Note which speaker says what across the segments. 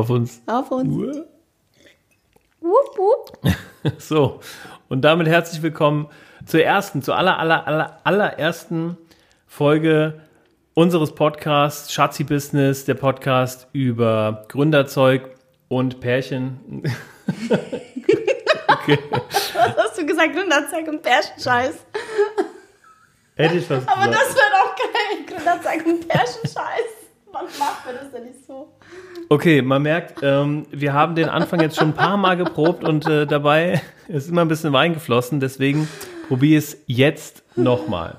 Speaker 1: Auf uns.
Speaker 2: Auf uns. Wupp, wupp.
Speaker 1: So, und damit herzlich willkommen zur ersten, zur aller, aller, aller, allerersten Folge unseres Podcasts Schatzi Business, der Podcast über Gründerzeug und Pärchen. okay,
Speaker 2: Was hast du gesagt? Gründerzeug und Pärchenscheiß.
Speaker 1: hätte ich was
Speaker 2: Aber
Speaker 1: gesagt.
Speaker 2: das wäre doch geil. Gründerzeug und Pärchenscheiß. Wann macht man das denn nicht so?
Speaker 1: Okay, man merkt, ähm, wir haben den Anfang jetzt schon ein paar Mal geprobt und äh, dabei ist immer ein bisschen Wein geflossen. Deswegen probiere es jetzt nochmal.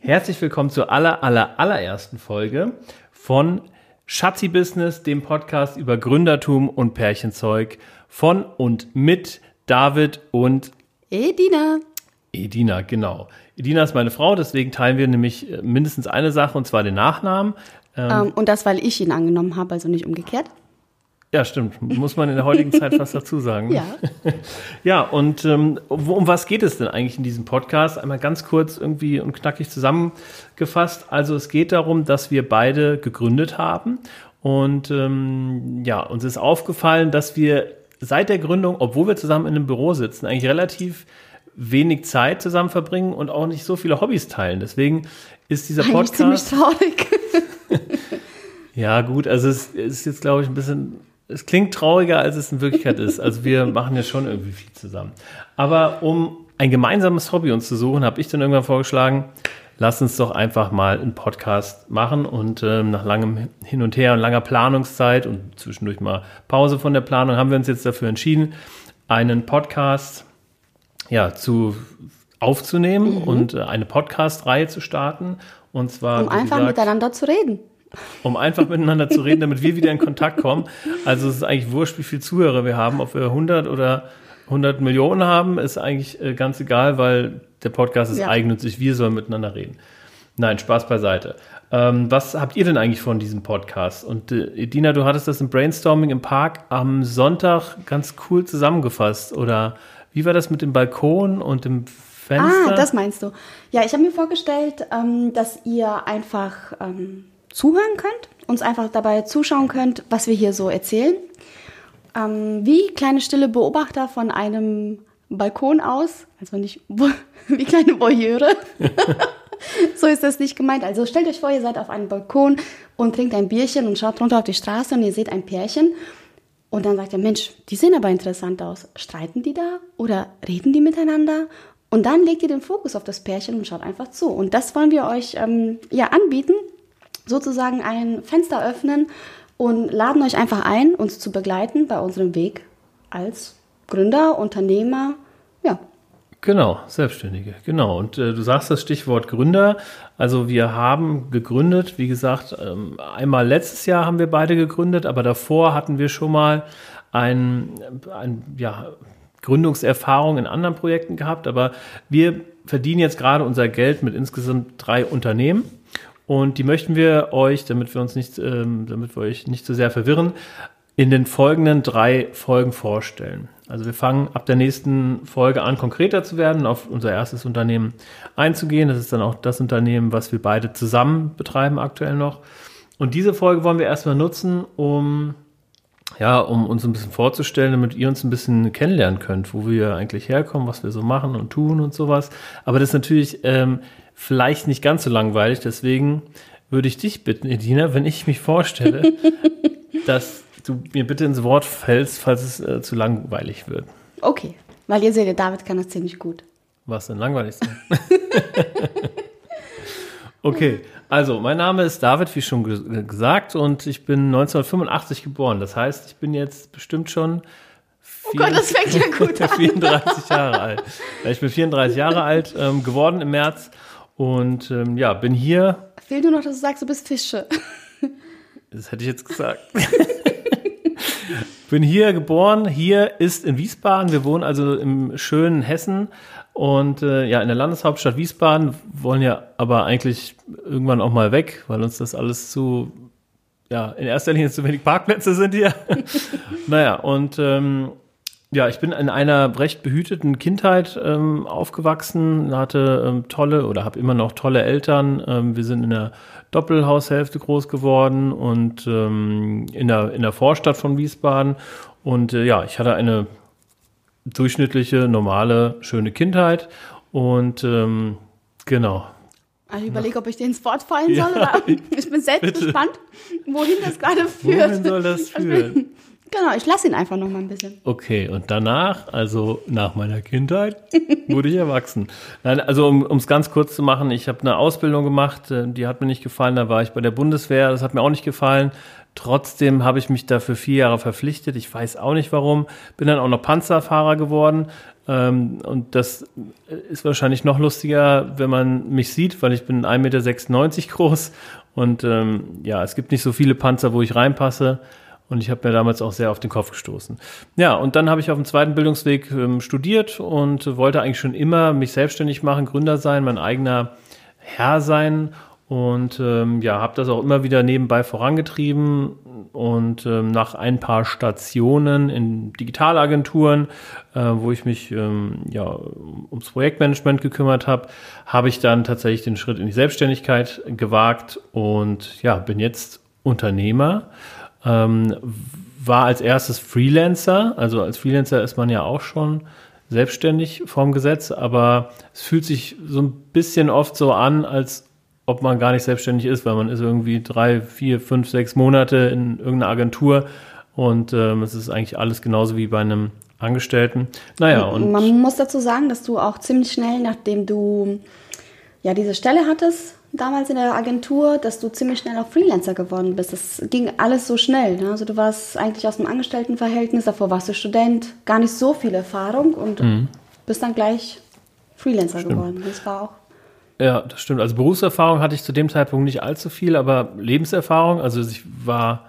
Speaker 1: Herzlich willkommen zur aller, aller, allerersten Folge von Schatzi Business, dem Podcast über Gründertum und Pärchenzeug von und mit David und
Speaker 2: Hey, Dina.
Speaker 1: Edina, genau. Edina ist meine Frau, deswegen teilen wir nämlich äh, mindestens eine Sache und zwar den Nachnamen.
Speaker 2: Ähm, und das, weil ich ihn angenommen habe, also nicht umgekehrt.
Speaker 1: Ja, stimmt. Muss man in der heutigen Zeit fast dazu sagen.
Speaker 2: Ja.
Speaker 1: Ja, und ähm, um was geht es denn eigentlich in diesem Podcast? Einmal ganz kurz irgendwie und knackig zusammengefasst. Also es geht darum, dass wir beide gegründet haben. Und ähm, ja, uns ist aufgefallen, dass wir seit der Gründung, obwohl wir zusammen in einem Büro sitzen, eigentlich relativ wenig Zeit zusammen verbringen und auch nicht so viele Hobbys teilen. Deswegen ist dieser
Speaker 2: Eigentlich
Speaker 1: Podcast.
Speaker 2: ziemlich traurig.
Speaker 1: Ja, gut, also es ist jetzt, glaube ich, ein bisschen, es klingt trauriger, als es in Wirklichkeit ist. Also wir machen ja schon irgendwie viel zusammen. Aber um ein gemeinsames Hobby uns zu suchen, habe ich dann irgendwann vorgeschlagen, lass uns doch einfach mal einen Podcast machen und ähm, nach langem Hin und Her und langer Planungszeit und zwischendurch mal Pause von der Planung haben wir uns jetzt dafür entschieden, einen Podcast ja, zu aufzunehmen und äh, eine Podcast-Reihe zu starten. Und zwar,
Speaker 2: Um einfach
Speaker 1: gesagt,
Speaker 2: miteinander zu reden.
Speaker 1: Um einfach miteinander zu reden, damit wir wieder in Kontakt kommen. Also es ist eigentlich wurscht, wie viele Zuhörer wir haben, ob wir 100 oder 100 Millionen haben, ist eigentlich äh, ganz egal, weil der Podcast ist
Speaker 2: Ja.
Speaker 1: eigennützig, wir sollen miteinander reden. Nein, Spaß beiseite. Ähm, was habt ihr denn eigentlich von diesem Podcast? Und äh, Edina, du hattest das im Brainstorming im Park am Sonntag ganz cool zusammengefasst. Oder wie war das mit dem Balkon und dem Fenster?
Speaker 2: Ah, das meinst du. Ja, ich habe mir vorgestellt, ähm, dass ihr einfach ähm, zuhören könnt, uns einfach dabei zuschauen könnt, was wir hier so erzählen. Ähm, wie kleine stille Beobachter von einem Balkon aus, also nicht wie kleine Voyeure. so ist das nicht gemeint. Also stellt euch vor, ihr seid auf einem Balkon und trinkt ein Bierchen und schaut runter auf die Straße und ihr seht ein Pärchen. Und dann sagt ihr, Mensch, die sehen aber interessant aus. Streiten die da oder reden die miteinander? Und dann legt ihr den Fokus auf das Pärchen und schaut einfach zu. Und das wollen wir euch ähm, ja anbieten, sozusagen ein Fenster öffnen und laden euch einfach ein, uns zu begleiten bei unserem Weg als Gründer, Unternehmer, ja.
Speaker 1: Genau, Selbstständige, genau. Und äh, du sagst das Stichwort Gründer. Also wir haben gegründet, wie gesagt, ähm, einmal letztes Jahr haben wir beide gegründet, aber davor hatten wir schon mal ein, ein ja, Gründungserfahrung in anderen Projekten gehabt. Aber wir verdienen jetzt gerade unser Geld mit insgesamt drei Unternehmen. Und die möchten wir euch, damit wir uns nicht, ähm, damit wir euch nicht zu sehr verwirren, in den folgenden drei Folgen vorstellen. Also wir fangen ab der nächsten Folge an, konkreter zu werden, auf unser erstes Unternehmen einzugehen. Das ist dann auch das Unternehmen, was wir beide zusammen betreiben aktuell noch. Und diese Folge wollen wir erstmal nutzen, um ja, um uns ein bisschen vorzustellen, damit ihr uns ein bisschen kennenlernen könnt, wo wir eigentlich herkommen, was wir so machen und tun und sowas. Aber das ist natürlich ähm, vielleicht nicht ganz so langweilig. Deswegen würde ich dich bitten, Edina, wenn ich mich vorstelle, dass du mir bitte ins Wort fällst, falls es äh, zu langweilig wird.
Speaker 2: Okay, weil ihr seht, der David kann das ziemlich gut.
Speaker 1: Was denn langweilig sein? okay, also mein Name ist David, wie schon ge gesagt, und ich bin 1985 geboren. Das heißt, ich bin jetzt bestimmt schon
Speaker 2: Oh Gott, das fängt ja gut an.
Speaker 1: 34 Jahre alt. Ich bin 34 Jahre alt ähm, geworden im März und ähm, ja, bin hier.
Speaker 2: Fehlt nur noch, dass du sagst, du bist Fische.
Speaker 1: Das hätte ich jetzt gesagt. bin hier geboren. Hier ist in Wiesbaden. Wir wohnen also im schönen Hessen und äh, ja in der Landeshauptstadt Wiesbaden. Wollen ja aber eigentlich irgendwann auch mal weg, weil uns das alles zu ja in erster Linie zu wenig Parkplätze sind hier. naja und ähm, Ja, ich bin in einer recht behüteten Kindheit ähm, aufgewachsen, hatte ähm, tolle oder habe immer noch tolle Eltern. Ähm, wir sind in der Doppelhaushälfte groß geworden und ähm, in, der, in der Vorstadt von Wiesbaden. Und äh, ja, ich hatte eine durchschnittliche, normale, schöne Kindheit. Und ähm, genau.
Speaker 2: Also ich überlege, ob ich dir ins Wort fallen soll. Ja, oder? Ich bin selbst bitte. gespannt, wohin das gerade führt.
Speaker 1: Wohin soll das führen?
Speaker 2: Genau, ich lasse ihn einfach noch mal ein bisschen.
Speaker 1: Okay, und danach, also nach meiner Kindheit, wurde ich erwachsen. Nein, also um es ganz kurz zu machen, ich habe eine Ausbildung gemacht, äh, die hat mir nicht gefallen, da war ich bei der Bundeswehr, das hat mir auch nicht gefallen. Trotzdem habe ich mich dafür vier Jahre verpflichtet. Ich weiß auch nicht warum. Bin dann auch noch Panzerfahrer geworden. Ähm, und das ist wahrscheinlich noch lustiger, wenn man mich sieht, weil ich bin 1,96 Meter groß. Und ähm, ja, es gibt nicht so viele Panzer, wo ich reinpasse. Und ich habe mir damals auch sehr auf den Kopf gestoßen. Ja, und dann habe ich auf dem zweiten Bildungsweg ähm, studiert und wollte eigentlich schon immer mich selbstständig machen, Gründer sein, mein eigener Herr sein. Und ähm, ja, habe das auch immer wieder nebenbei vorangetrieben. Und ähm, nach ein paar Stationen in Digitalagenturen, äh, wo ich mich ähm, ja, ums Projektmanagement gekümmert habe, habe ich dann tatsächlich den Schritt in die Selbstständigkeit gewagt und ja, bin jetzt Unternehmer ähm, war als erstes Freelancer. Also als Freelancer ist man ja auch schon selbstständig vom Gesetz, aber es fühlt sich so ein bisschen oft so an, als ob man gar nicht selbstständig ist, weil man ist irgendwie drei, vier, fünf, sechs Monate in irgendeiner Agentur und ähm, es ist eigentlich alles genauso wie bei einem Angestellten. Naja, und
Speaker 2: man muss dazu sagen, dass du auch ziemlich schnell, nachdem du ja diese Stelle hattest, damals in der Agentur, dass du ziemlich schnell auch Freelancer geworden bist. Das ging alles so schnell. Ne? Also du warst eigentlich aus dem Angestelltenverhältnis, davor warst du Student, gar nicht so viel Erfahrung und mhm. bist dann gleich Freelancer stimmt. geworden. Das war auch.
Speaker 1: Ja, das stimmt. Also Berufserfahrung hatte ich zu dem Zeitpunkt nicht allzu viel, aber Lebenserfahrung, also ich war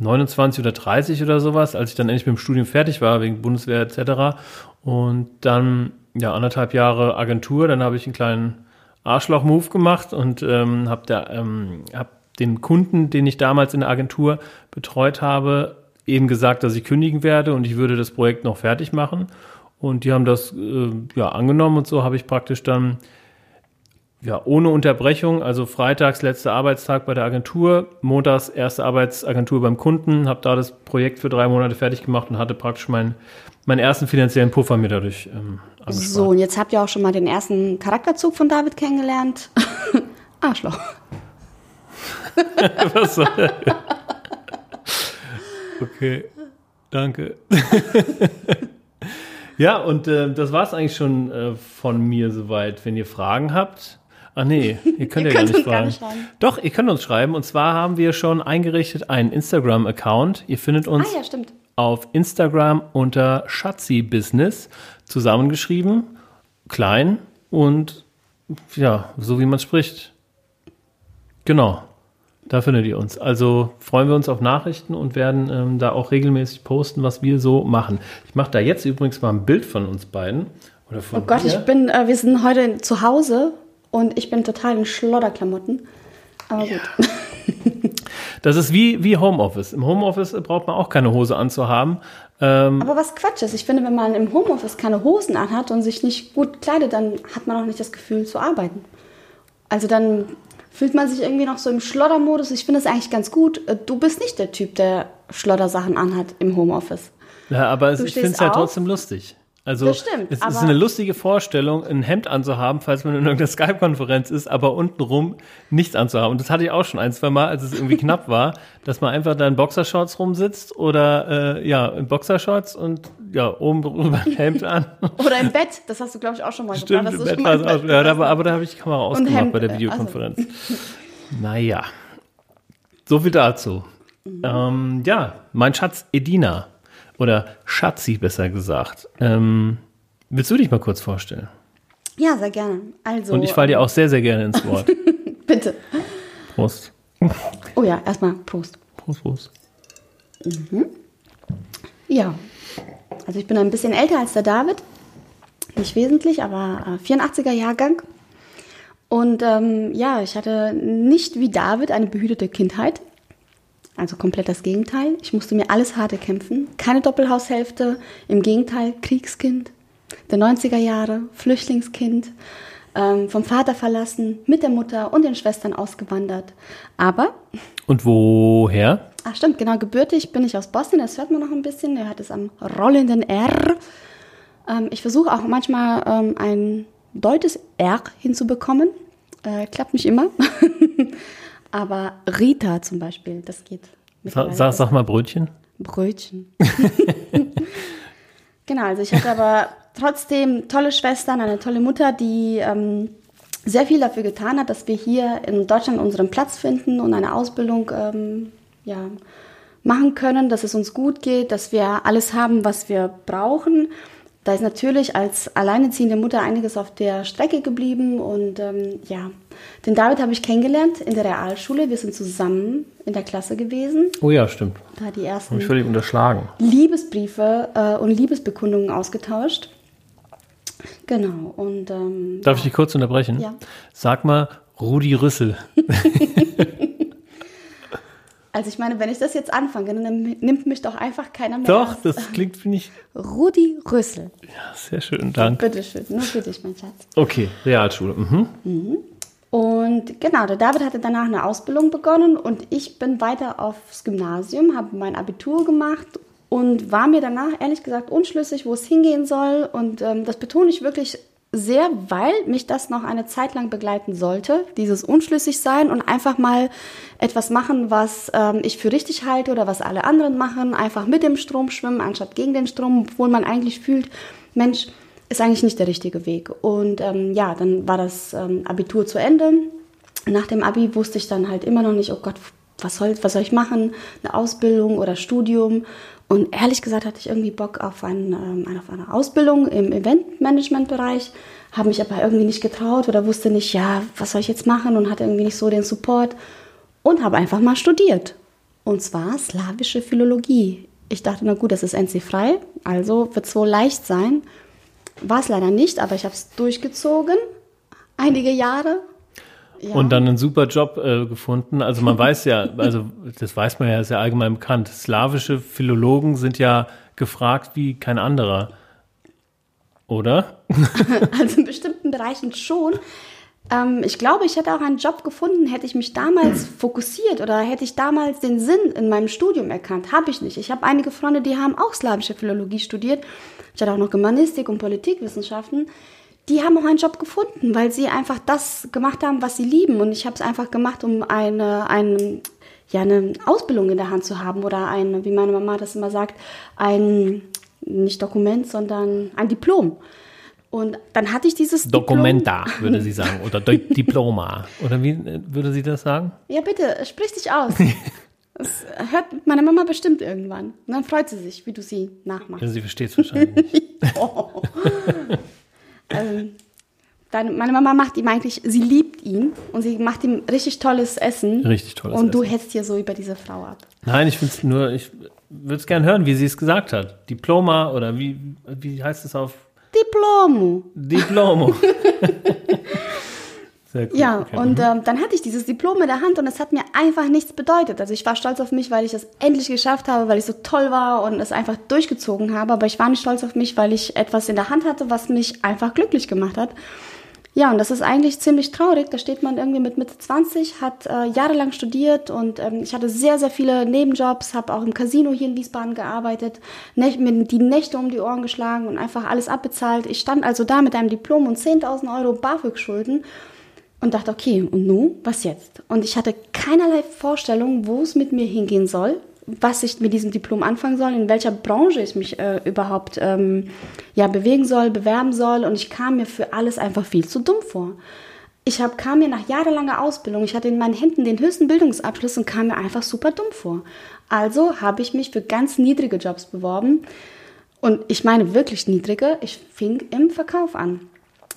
Speaker 1: 29 oder 30 oder sowas, als ich dann endlich mit dem Studium fertig war, wegen Bundeswehr etc. Und dann ja anderthalb Jahre Agentur, dann habe ich einen kleinen Arschloch-Move gemacht und ähm, habe ähm, hab den Kunden, den ich damals in der Agentur betreut habe, eben gesagt, dass ich kündigen werde und ich würde das Projekt noch fertig machen. Und die haben das äh, ja angenommen und so habe ich praktisch dann ja ohne Unterbrechung, also freitags letzter Arbeitstag bei der Agentur, montags erste Arbeitsagentur beim Kunden, habe da das Projekt für drei Monate fertig gemacht und hatte praktisch meinen meinen ersten finanziellen Puffer mir dadurch ähm,
Speaker 2: So, und jetzt habt ihr auch schon mal den ersten Charakterzug von David kennengelernt. Arschloch.
Speaker 1: Was soll das? Okay, danke. ja, und äh, das war es eigentlich schon äh, von mir soweit. Wenn ihr Fragen habt, Ach nee, ihr könnt ihr ja gar nicht, gar nicht schreiben. Doch, ihr könnt uns schreiben. Und zwar haben wir schon eingerichtet einen Instagram-Account. Ihr findet uns
Speaker 2: ah, ja,
Speaker 1: auf Instagram unter Schatzi Business zusammengeschrieben, klein und ja, so wie man spricht. Genau. Da findet ihr uns. Also freuen wir uns auf Nachrichten und werden ähm, da auch regelmäßig posten, was wir so machen. Ich mache da jetzt übrigens mal ein Bild von uns beiden. Oder von
Speaker 2: oh Gott, dir. ich bin, äh, wir sind heute zu Hause und ich bin total in Schlodderklamotten. Aber ja. gut.
Speaker 1: Das ist wie, wie Homeoffice. Im Homeoffice braucht man auch keine Hose anzuhaben. Ähm
Speaker 2: Aber was Quatsch ist. Ich finde, wenn man im Homeoffice keine Hosen anhat und sich nicht gut kleidet, dann hat man auch nicht das Gefühl zu arbeiten. Also dann fühlt man sich irgendwie noch so im Schloddermodus. Ich finde es eigentlich ganz gut. Du bist nicht der Typ, der Schloddersachen anhat im Homeoffice.
Speaker 1: Ja, aber ich finde es ja trotzdem lustig. Also
Speaker 2: stimmt,
Speaker 1: es ist eine lustige Vorstellung, ein Hemd anzuhaben, falls man in irgendeiner Skype-Konferenz ist, aber untenrum nichts anzuhaben. Und das hatte ich auch schon ein, zwei Mal, als es irgendwie knapp war, dass man einfach da in Boxershorts rumsitzt oder äh, ja, in Boxershorts und ja, oben drüber ein Hemd an.
Speaker 2: oder im Bett, das hast du, glaube ich, auch schon mal
Speaker 1: Stimmt,
Speaker 2: gemacht.
Speaker 1: Im Bett war es auch, ja, aber, aber da habe ich die Kamera ausgemacht Hemd, bei der Videokonferenz. Also. Naja, so viel dazu. Mhm. Ähm, ja, mein Schatz Edina oder Schatzi besser gesagt. Ähm, willst du dich mal kurz vorstellen?
Speaker 2: Ja, sehr gerne. Also,
Speaker 1: Und ich falle dir auch sehr, sehr gerne ins Wort.
Speaker 2: Bitte.
Speaker 1: Prost.
Speaker 2: Oh ja, erstmal Prost.
Speaker 1: Prost, Prost.
Speaker 2: Mhm. Ja, also ich bin ein bisschen älter als der David. Nicht wesentlich, aber 84er äh, Jahrgang. Und ähm, ja, ich hatte nicht wie David eine behütete Kindheit. Also komplett das Gegenteil. Ich musste mir alles hart erkämpfen. Keine Doppelhaushälfte. Im Gegenteil, Kriegskind der 90er Jahre, Flüchtlingskind, ähm, vom Vater verlassen, mit der Mutter und den Schwestern ausgewandert. Aber.
Speaker 1: Und woher?
Speaker 2: Ach stimmt, genau, gebürtig bin ich aus Boston, das hört man noch ein bisschen. Er hat es am rollenden R. Ähm, ich versuche auch manchmal ähm, ein deutsches R hinzubekommen. Äh, klappt nicht immer. Aber Rita zum Beispiel, das geht.
Speaker 1: Sag, sag mal Brötchen.
Speaker 2: Brötchen. genau, also ich hatte aber trotzdem tolle Schwestern, eine tolle Mutter, die ähm, sehr viel dafür getan hat, dass wir hier in Deutschland unseren Platz finden und eine Ausbildung ähm, ja, machen können, dass es uns gut geht, dass wir alles haben, was wir brauchen. Da ist natürlich als alleineziehende Mutter einiges auf der Strecke geblieben und ähm, ja, den David habe ich kennengelernt in der Realschule. Wir sind zusammen in der Klasse gewesen.
Speaker 1: Oh ja, stimmt.
Speaker 2: Da die ersten
Speaker 1: Habe ich völlig unterschlagen.
Speaker 2: Liebesbriefe äh, und Liebesbekundungen ausgetauscht. Genau. Und ähm,
Speaker 1: darf ich dich kurz unterbrechen?
Speaker 2: Ja.
Speaker 1: Sag mal Rudi Rüssel.
Speaker 2: Also ich meine, wenn ich das jetzt anfange, dann nimmt mich doch einfach keiner mehr.
Speaker 1: Doch, ernst. das klingt, finde ich.
Speaker 2: Rudi Rüssel.
Speaker 1: Ja, sehr schön, danke.
Speaker 2: Bitteschön, nur für dich, mein Schatz.
Speaker 1: Okay, Realschule. Mhm.
Speaker 2: Mhm. Und genau, der David hatte danach eine Ausbildung begonnen und ich bin weiter aufs Gymnasium, habe mein Abitur gemacht und war mir danach ehrlich gesagt unschlüssig, wo es hingehen soll. Und ähm, das betone ich wirklich sehr, weil mich das noch eine Zeit lang begleiten sollte, dieses unschlüssig sein und einfach mal etwas machen, was ähm, ich für richtig halte oder was alle anderen machen, einfach mit dem Strom schwimmen, anstatt gegen den Strom, obwohl man eigentlich fühlt, Mensch, ist eigentlich nicht der richtige Weg. Und ähm, ja, dann war das ähm, Abitur zu Ende. Nach dem Abi wusste ich dann halt immer noch nicht, oh Gott, was soll, was soll ich machen? Eine Ausbildung oder Studium? Und ehrlich gesagt hatte ich irgendwie Bock auf, ein, ähm, auf eine Ausbildung im Eventmanagement-Bereich, habe mich aber irgendwie nicht getraut oder wusste nicht, ja, was soll ich jetzt machen und hatte irgendwie nicht so den Support und habe einfach mal studiert. Und zwar slawische Philologie. Ich dachte, na gut, das ist NC-frei, also wird es wohl leicht sein. War es leider nicht, aber ich habe es durchgezogen, einige Jahre.
Speaker 1: Ja. Und dann einen super Job äh, gefunden. Also man weiß ja, also das weiß man ja, ist ja allgemein bekannt. Slawische Philologen sind ja gefragt wie kein anderer. Oder?
Speaker 2: also in bestimmten Bereichen schon. Ähm, ich glaube, ich hätte auch einen Job gefunden, hätte ich mich damals fokussiert oder hätte ich damals den Sinn in meinem Studium erkannt. Habe ich nicht. Ich habe einige Freunde, die haben auch slawische Philologie studiert ich hatte auch noch Germanistik und Politikwissenschaften, die haben auch einen Job gefunden, weil sie einfach das gemacht haben, was sie lieben. Und ich habe es einfach gemacht, um eine, eine, ja, eine Ausbildung in der Hand zu haben oder ein, wie meine Mama das immer sagt, ein, nicht Dokument, sondern ein Diplom. Und dann hatte ich dieses
Speaker 1: Dokumenta, Diplom. würde sie sagen, oder Diploma. Oder wie äh, würde sie das sagen?
Speaker 2: Ja, bitte, sprich dich aus. Das hört meine Mama bestimmt irgendwann. Und dann freut sie sich, wie du sie nachmachst.
Speaker 1: Also sie versteht es wahrscheinlich nicht.
Speaker 2: oh. also, dann, meine Mama macht ihm eigentlich, sie liebt ihn und sie macht ihm richtig tolles Essen.
Speaker 1: Richtig tolles
Speaker 2: und
Speaker 1: Essen.
Speaker 2: Und du hetzt hier so über diese Frau ab.
Speaker 1: Nein, ich finde es nur, ich würde es gerne hören, wie sie es gesagt hat. Diploma oder wie, wie heißt es auf?
Speaker 2: Diplomo.
Speaker 1: Diplomo.
Speaker 2: Sehr cool. Ja, okay. und ähm, dann hatte ich dieses Diplom in der Hand und es hat mir einfach nichts bedeutet. Also ich war stolz auf mich, weil ich es endlich geschafft habe, weil ich so toll war und es einfach durchgezogen habe. Aber ich war nicht stolz auf mich, weil ich etwas in der Hand hatte, was mich einfach glücklich gemacht hat. Ja, und das ist eigentlich ziemlich traurig. Da steht man irgendwie mit Mitte 20, hat äh, jahrelang studiert und ähm, ich hatte sehr, sehr viele Nebenjobs, habe auch im Casino hier in Wiesbaden gearbeitet, mir die Nächte um die Ohren geschlagen und einfach alles abbezahlt. Ich stand also da mit einem Diplom und 10.000 Euro BAföG-Schulden und dachte, okay, und nun, was jetzt? Und ich hatte keinerlei Vorstellung, wo es mit mir hingehen soll, was ich mit diesem Diplom anfangen soll, in welcher Branche ich mich äh, überhaupt ähm, ja, bewegen soll, bewerben soll. Und ich kam mir für alles einfach viel zu dumm vor. Ich hab, kam mir nach jahrelanger Ausbildung, ich hatte in meinen Händen den höchsten Bildungsabschluss und kam mir einfach super dumm vor. Also habe ich mich für ganz niedrige Jobs beworben. Und ich meine wirklich niedrige. Ich fing im Verkauf an.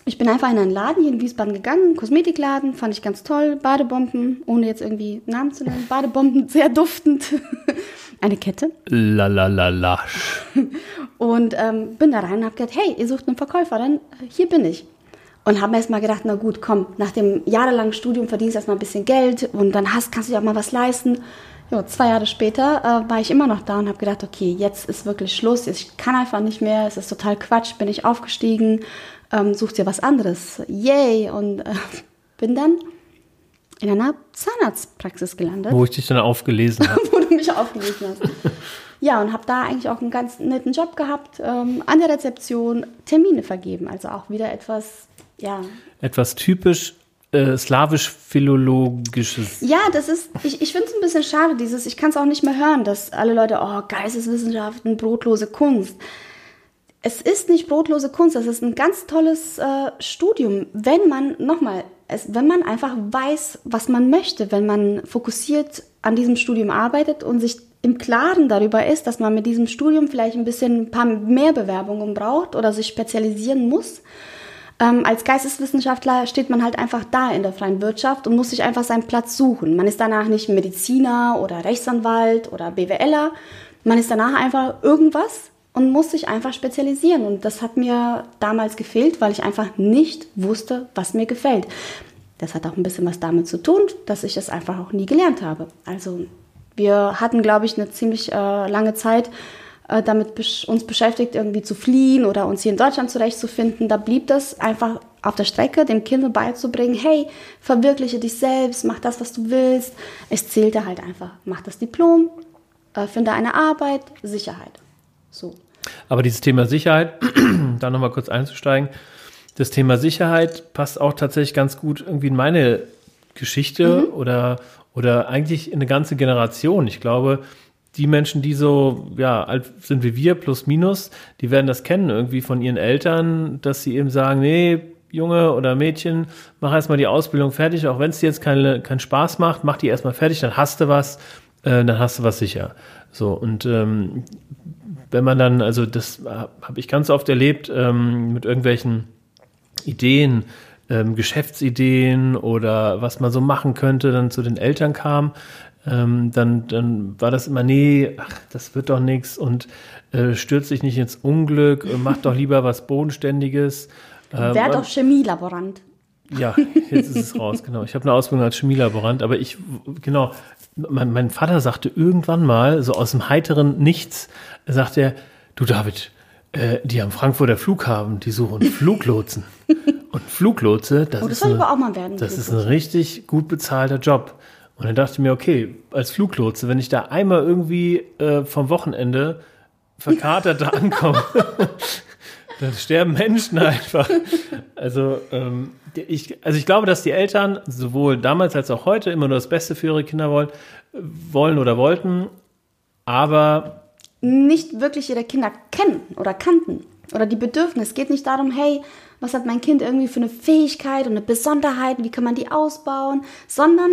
Speaker 2: Ich bin einfach in einen Laden hier in Wiesbaden gegangen, Kosmetikladen, fand ich ganz toll, Badebomben, ohne jetzt irgendwie Namen zu nennen, Badebomben, sehr duftend. Eine Kette.
Speaker 1: La la la la.
Speaker 2: Und ähm, bin da rein und hab gedacht, hey, ihr sucht eine Verkäuferin, hier bin ich. Und habe mir erst mal gedacht, na gut, komm, nach dem jahrelangen Studium verdienst du erst mal ein bisschen Geld und dann hast, kannst du dir auch mal was leisten. Jo, zwei Jahre später äh, war ich immer noch da und habe gedacht, okay, jetzt ist wirklich Schluss, ich kann einfach nicht mehr, es ist total Quatsch, bin ich aufgestiegen, ähm, such dir was anderes, yay! Und äh, bin dann in einer Zahnarztpraxis gelandet.
Speaker 1: Wo ich dich dann aufgelesen habe.
Speaker 2: wo du mich aufgelesen hast. ja, und habe da eigentlich auch einen ganz netten Job gehabt, ähm, an der Rezeption Termine vergeben, also auch wieder etwas, ja.
Speaker 1: Etwas typisch äh, slawisch-philologisches.
Speaker 2: Ja, das ist, ich, ich finde es ein bisschen schade, dieses, ich kann es auch nicht mehr hören, dass alle Leute, oh, Geisteswissenschaften, brotlose Kunst. Es ist nicht brotlose Kunst, es ist ein ganz tolles äh, Studium, wenn man, nochmal, wenn man einfach weiß, was man möchte, wenn man fokussiert an diesem Studium arbeitet und sich im Klaren darüber ist, dass man mit diesem Studium vielleicht ein bisschen ein paar mehr Bewerbungen braucht oder sich spezialisieren muss ähm, als Geisteswissenschaftler steht man halt einfach da in der freien Wirtschaft und muss sich einfach seinen Platz suchen. Man ist danach nicht Mediziner oder Rechtsanwalt oder BWLer. Man ist danach einfach irgendwas und muss sich einfach spezialisieren. Und das hat mir damals gefehlt, weil ich einfach nicht wusste, was mir gefällt. Das hat auch ein bisschen was damit zu tun, dass ich es einfach auch nie gelernt habe. Also wir hatten, glaube ich, eine ziemlich äh, lange Zeit, äh, damit besch uns beschäftigt, irgendwie zu fliehen oder uns hier in Deutschland zurechtzufinden. Da blieb das einfach auf der Strecke, dem Kind beizubringen, hey, verwirkliche dich selbst, mach das, was du willst. Es zählte halt einfach, mach das Diplom, äh, finde eine Arbeit, Sicherheit. So.
Speaker 1: Aber dieses Thema Sicherheit, da nochmal kurz einzusteigen, das Thema Sicherheit passt auch tatsächlich ganz gut irgendwie in meine Geschichte mhm. oder, oder eigentlich in eine ganze Generation. Ich glaube, die Menschen, die so, ja, alt sind wie wir, plus minus, die werden das kennen irgendwie von ihren Eltern, dass sie eben sagen, nee, Junge oder Mädchen, mach erstmal die Ausbildung fertig, auch wenn es dir jetzt keine, keinen Spaß macht, mach die erstmal fertig, dann hast du was, äh, dann hast du was sicher. So, und ähm, wenn man dann, also das habe ich ganz oft erlebt, ähm, mit irgendwelchen Ideen, ähm, Geschäftsideen oder was man so machen könnte, dann zu den Eltern kam, ähm, dann, dann war das immer, nee, ach, das wird doch nichts und äh, stürzt sich nicht ins Unglück, äh, mach doch lieber was Bodenständiges.
Speaker 2: Äh, Wär doch Chemielaborant.
Speaker 1: Ja, jetzt ist es raus, genau. Ich habe eine Ausbildung als Chemielaborant, aber ich, genau, mein, mein Vater sagte irgendwann mal, so aus dem heiteren Nichts, sagt er, du David, äh, die am Frankfurter Flughafen, die suchen Fluglotsen. Und Fluglotse, das, oh, das, ist, eine, das ist ein richtig gut bezahlter Job. Und dann dachte ich mir, okay, als Fluglotse, wenn ich da einmal irgendwie äh, vom Wochenende verkatert da ankomme, dann sterben Menschen einfach. Also, ähm, ich, also ich glaube, dass die Eltern sowohl damals als auch heute immer nur das Beste für ihre Kinder wollen, wollen oder wollten, aber
Speaker 2: nicht wirklich ihre Kinder kennen oder kannten oder die Bedürfnisse. Es geht nicht darum, hey, was hat mein Kind irgendwie für eine Fähigkeit und eine Besonderheit, wie kann man die ausbauen, sondern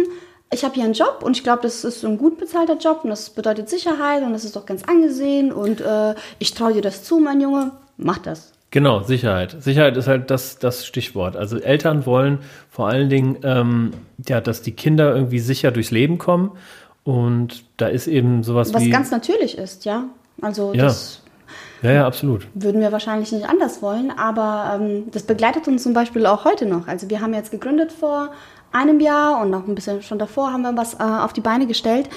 Speaker 2: ich habe hier einen Job und ich glaube, das ist ein gut bezahlter Job und das bedeutet Sicherheit und das ist doch ganz angesehen und äh, ich traue dir das zu, mein Junge, mach das.
Speaker 1: Genau, Sicherheit. Sicherheit ist halt das, das Stichwort. Also Eltern wollen vor allen Dingen, ähm, ja, dass die Kinder irgendwie sicher durchs Leben kommen und da ist eben sowas
Speaker 2: Was
Speaker 1: wie...
Speaker 2: Was ganz natürlich ist, ja. Also
Speaker 1: ja.
Speaker 2: das...
Speaker 1: Ja, ja, absolut.
Speaker 2: Würden wir wahrscheinlich nicht anders wollen, aber ähm, das begleitet uns zum Beispiel auch heute noch. Also wir haben jetzt gegründet vor einem Jahr und noch ein bisschen schon davor haben wir was äh, auf die Beine gestellt.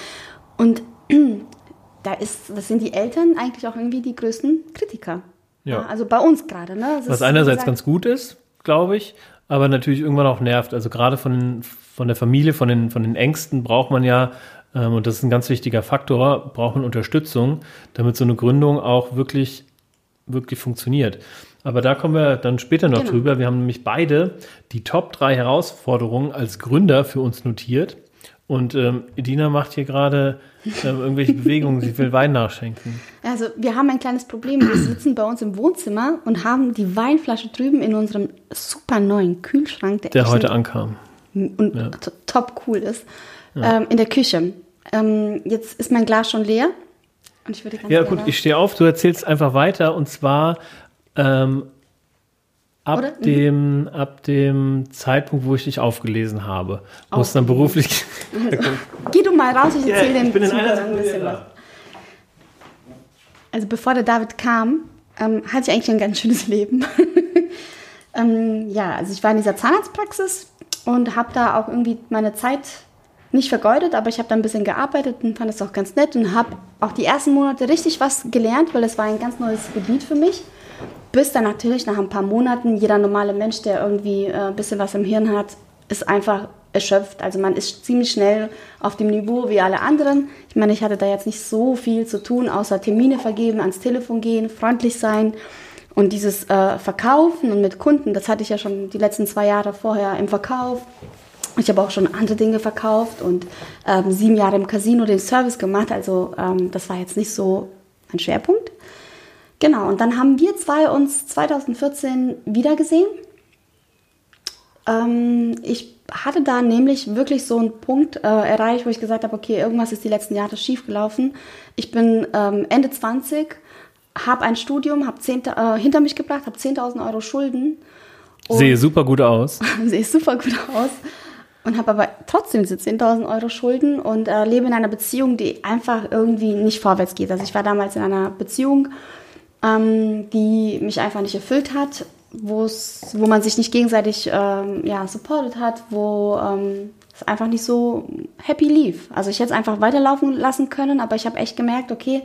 Speaker 2: Und da ist, das sind die Eltern eigentlich auch irgendwie die größten Kritiker. Ja. ja also bei uns gerade. Ne?
Speaker 1: was einerseits gesagt, ganz gut ist, glaube ich, aber natürlich irgendwann auch nervt. Also gerade von, von der Familie, von den, von den Ängsten braucht man ja, und das ist ein ganz wichtiger Faktor, braucht man Unterstützung, damit so eine Gründung auch wirklich, wirklich funktioniert. Aber da kommen wir dann später noch genau. drüber. Wir haben nämlich beide die Top 3 Herausforderungen als Gründer für uns notiert. Und ähm, Edina macht hier gerade ähm, irgendwelche Bewegungen, sie will Wein nachschenken.
Speaker 2: Also wir haben ein kleines Problem. Wir sitzen bei uns im Wohnzimmer und haben die Weinflasche drüben in unserem super neuen Kühlschrank,
Speaker 1: der, der heute ankam.
Speaker 2: Und ja. top cool ist, ja. ähm, in der Küche. Ähm, jetzt ist mein Glas schon leer.
Speaker 1: Und ich würde ganz ja gut, ich stehe auf, du erzählst einfach weiter. Und zwar ähm, ab, Oder? dem, mhm. ab dem Zeitpunkt, wo ich dich aufgelesen habe, wo es dann beruflich.
Speaker 2: Also, geh du mal raus, ich erzähle dem Zuhörern ein bisschen was. Also bevor der David kam, ähm, hatte ich eigentlich ein ganz schönes Leben. ähm, ja, also ich war in dieser Zahnarztpraxis und habe da auch irgendwie meine Zeit nicht vergeudet, aber ich habe da ein bisschen gearbeitet und fand es auch ganz nett und habe auch die ersten Monate richtig was gelernt, weil es war ein ganz neues Gebiet für mich. Bis dann natürlich nach ein paar Monaten jeder normale Mensch, der irgendwie äh, ein bisschen was im Hirn hat, ist einfach erschöpft. Also man ist ziemlich schnell auf dem Niveau wie alle anderen. Ich meine, ich hatte da jetzt nicht so viel zu tun, außer Termine vergeben, ans Telefon gehen, freundlich sein. Und dieses äh, Verkaufen und mit Kunden, das hatte ich ja schon die letzten zwei Jahre vorher im Verkauf. Ich habe auch schon andere Dinge verkauft und ähm, sieben Jahre im Casino den Service gemacht. Also ähm, das war jetzt nicht so ein Schwerpunkt. Genau, und dann haben wir zwei uns 2014 wiedergesehen. Ähm, ich hatte da nämlich wirklich so einen Punkt äh, erreicht, wo ich gesagt habe, okay, irgendwas ist die letzten Jahre schiefgelaufen. Ich bin ähm, Ende 20 habe ein Studium, habe äh, hinter mich gebracht, habe 10.000 Euro Schulden.
Speaker 1: Sehe super gut aus.
Speaker 2: sehe super gut aus. Und habe aber trotzdem diese 10.000 Euro Schulden und äh, lebe in einer Beziehung, die einfach irgendwie nicht vorwärts geht. Also ich war damals in einer Beziehung, ähm, die mich einfach nicht erfüllt hat, wo man sich nicht gegenseitig ähm, ja, supportet hat, wo ähm, es einfach nicht so happy lief. Also ich hätte es einfach weiterlaufen lassen können, aber ich habe echt gemerkt, okay,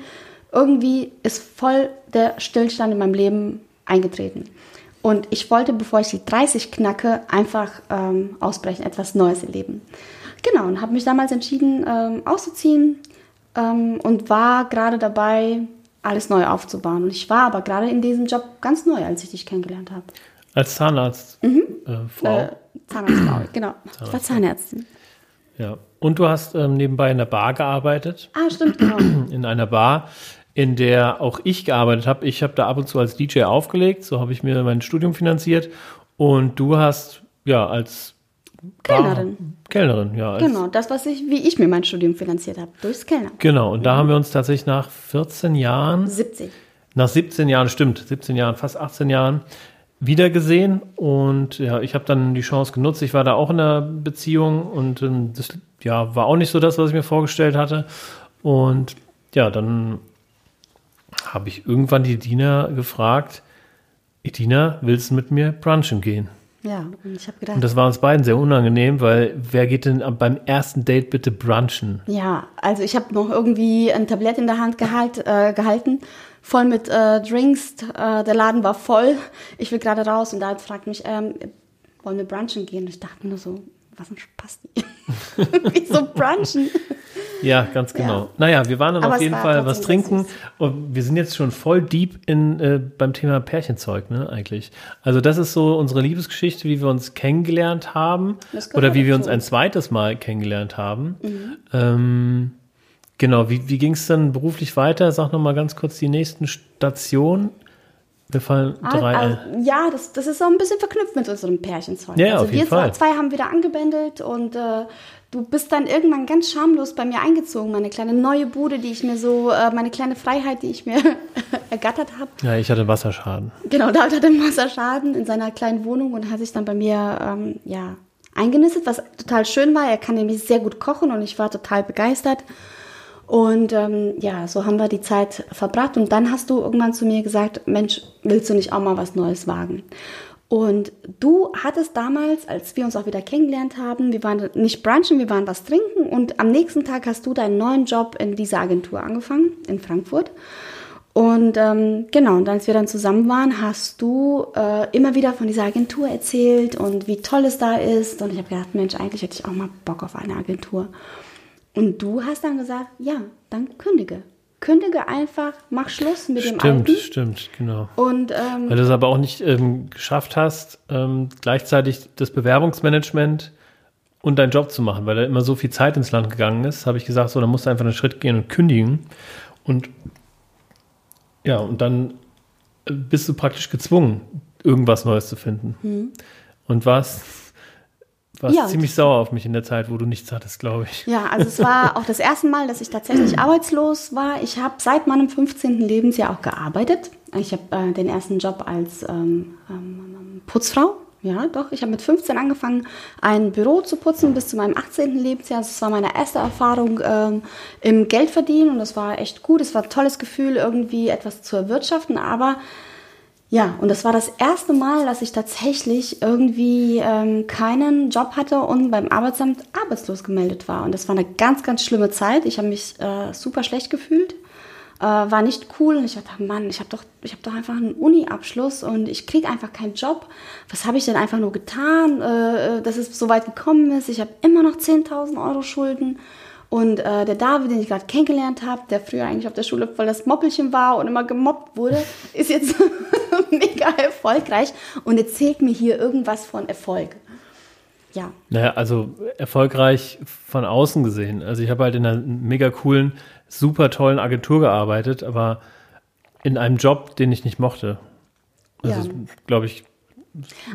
Speaker 2: irgendwie ist voll der Stillstand in meinem Leben eingetreten. Und ich wollte, bevor ich die 30 knacke, einfach ähm, ausbrechen, etwas Neues erleben. Genau, und habe mich damals entschieden, ähm, auszuziehen ähm, und war gerade dabei, alles neu aufzubauen. Und ich war aber gerade in diesem Job ganz neu, als ich dich kennengelernt habe.
Speaker 1: Als Zahnarztfrau? Mhm.
Speaker 2: Äh, äh, Zahnarztfrau, genau. Zahnarzt. Ich war Zahnärztin.
Speaker 1: Ja. Und du hast ähm, nebenbei in der Bar gearbeitet.
Speaker 2: Ah, stimmt, genau.
Speaker 1: In einer Bar, in der auch ich gearbeitet habe. Ich habe da ab und zu als DJ aufgelegt, so habe ich mir mein Studium finanziert. Und du hast ja als
Speaker 2: Kellnerin.
Speaker 1: Bar Kellnerin, ja.
Speaker 2: Genau, das, was ich, wie ich mir mein Studium finanziert habe, durchs Kellner.
Speaker 1: Genau, und da haben wir uns tatsächlich nach 14 Jahren.
Speaker 2: 17.
Speaker 1: Nach 17 Jahren, stimmt, 17 Jahren, fast 18 Jahren wiedergesehen und ja, ich habe dann die Chance genutzt. Ich war da auch in einer Beziehung und ähm, das ja, war auch nicht so das, was ich mir vorgestellt hatte. Und ja, dann habe ich irgendwann die Dina gefragt, Edina, willst du mit mir brunchen gehen?
Speaker 2: Ja, und ich habe gedacht.
Speaker 1: Und das war uns beiden sehr unangenehm, weil wer geht denn beim ersten Date bitte brunchen?
Speaker 2: Ja, also ich habe noch irgendwie ein Tablett in der Hand gehalt, äh, gehalten, voll mit äh, Drinks. Äh, der Laden war voll. Ich will gerade raus und da fragt mich, ähm, wollen wir brunchen gehen? Und ich dachte nur so, was ein Spasti. Wieso brunchen?
Speaker 1: Ja, ganz genau. Ja. Naja, wir waren dann Aber auf jeden Fall was trinken und wir sind jetzt schon voll deep in, äh, beim Thema Pärchenzeug, ne, eigentlich. Also das ist so unsere Liebesgeschichte, wie wir uns kennengelernt haben oder wie wir uns ein zweites Mal kennengelernt haben. Mhm. Ähm, genau, wie, wie ging es dann beruflich weiter? Sag noch mal ganz kurz die nächsten Stationen. Wir fallen ah, drei. Also,
Speaker 2: ja, das, das ist auch ein bisschen verknüpft mit unserem Pärchenzeug.
Speaker 1: Ja, also auf jeden
Speaker 2: wir
Speaker 1: Fall.
Speaker 2: zwei haben wieder angebändelt und äh, du bist dann irgendwann ganz schamlos bei mir eingezogen, meine kleine neue Bude, die ich mir so, äh, meine kleine Freiheit, die ich mir ergattert habe.
Speaker 1: Ja, ich hatte Wasserschaden.
Speaker 2: Genau, David hatte Wasserschaden in seiner kleinen Wohnung und hat sich dann bei mir, ähm, ja, eingenistet, was total schön war. Er kann nämlich sehr gut kochen und ich war total begeistert. Und ähm, ja, so haben wir die Zeit verbracht. Und dann hast du irgendwann zu mir gesagt, Mensch, willst du nicht auch mal was Neues wagen? Und du hattest damals, als wir uns auch wieder kennengelernt haben, wir waren nicht brunchen, wir waren was trinken und am nächsten Tag hast du deinen neuen Job in dieser Agentur angefangen, in Frankfurt. Und ähm, genau, und als wir dann zusammen waren, hast du äh, immer wieder von dieser Agentur erzählt und wie toll es da ist. Und ich habe gedacht, Mensch, eigentlich hätte ich auch mal Bock auf eine Agentur. Und du hast dann gesagt, ja, dann kündige kündige einfach, mach Schluss mit
Speaker 1: stimmt,
Speaker 2: dem Alten.
Speaker 1: Stimmt, stimmt, genau.
Speaker 2: Und, ähm,
Speaker 1: Weil du es aber auch nicht ähm, geschafft hast, ähm, gleichzeitig das Bewerbungsmanagement und deinen Job zu machen, weil da immer so viel Zeit ins Land gegangen ist, habe ich gesagt, so, dann musst du einfach einen Schritt gehen und kündigen. Und ja, und dann äh, bist du praktisch gezwungen, irgendwas Neues zu finden. Hm. Und warst warst ja, ziemlich sauer auf mich in der Zeit, wo du nichts hattest, glaube ich.
Speaker 2: Ja, also es war auch das erste Mal, dass ich tatsächlich arbeitslos war. Ich habe seit meinem 15. Lebensjahr auch gearbeitet. Ich habe äh, den ersten Job als ähm, ähm, Putzfrau. Ja, doch. Ich habe mit 15 angefangen, ein Büro zu putzen bis zu meinem 18. Lebensjahr. Das war meine erste Erfahrung ähm, im Geldverdienen und das war echt gut. Es war ein tolles Gefühl, irgendwie etwas zu erwirtschaften. Aber Ja, und das war das erste Mal, dass ich tatsächlich irgendwie ähm, keinen Job hatte und beim Arbeitsamt arbeitslos gemeldet war. Und das war eine ganz, ganz schlimme Zeit. Ich habe mich äh, super schlecht gefühlt, äh, war nicht cool. Und ich dachte, Mann, ich habe doch, ich habe doch einfach einen Uni-Abschluss und ich kriege einfach keinen Job. Was habe ich denn einfach nur getan, äh, dass es so weit gekommen ist? Ich habe immer noch 10.000 Euro Schulden. Und äh, der David, den ich gerade kennengelernt habe, der früher eigentlich auf der Schule voll das Moppelchen war und immer gemobbt wurde, ist jetzt mega erfolgreich und erzählt mir hier irgendwas von Erfolg. Ja.
Speaker 1: Naja, also erfolgreich von außen gesehen. Also ich habe halt in einer mega coolen, super tollen Agentur gearbeitet, aber in einem Job, den ich nicht mochte. Das
Speaker 2: Ja.
Speaker 1: glaube ich.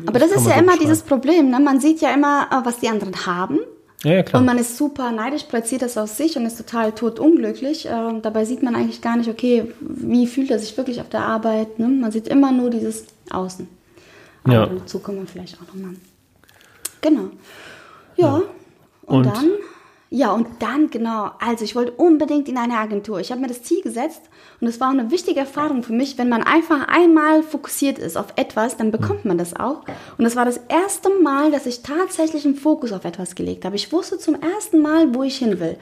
Speaker 2: Aber das
Speaker 1: kann
Speaker 2: ist ja
Speaker 1: so
Speaker 2: immer dieses Problem. Ne? Man sieht ja immer, äh, was die anderen haben.
Speaker 1: Ja, ja.
Speaker 2: Und man ist super neidisch, projiziert das auf sich und ist total totunglücklich. Ähm, dabei sieht man eigentlich gar nicht, okay, wie fühlt er sich wirklich auf der Arbeit. Ne? Man sieht immer nur dieses Außen. Aber
Speaker 1: Ja.
Speaker 2: dazu kommen wir vielleicht auch nochmal. Genau. Ja. Und,
Speaker 1: Und-
Speaker 2: dann? Ja, und dann, genau. Also ich wollte unbedingt in eine Agentur. Ich habe mir das Ziel gesetzt und es war eine wichtige Erfahrung für mich. Wenn man einfach einmal fokussiert ist auf etwas, dann bekommt man das auch. Und das war das erste Mal, dass ich tatsächlich einen Fokus auf etwas gelegt habe. Ich wusste zum ersten Mal, wo ich hin will.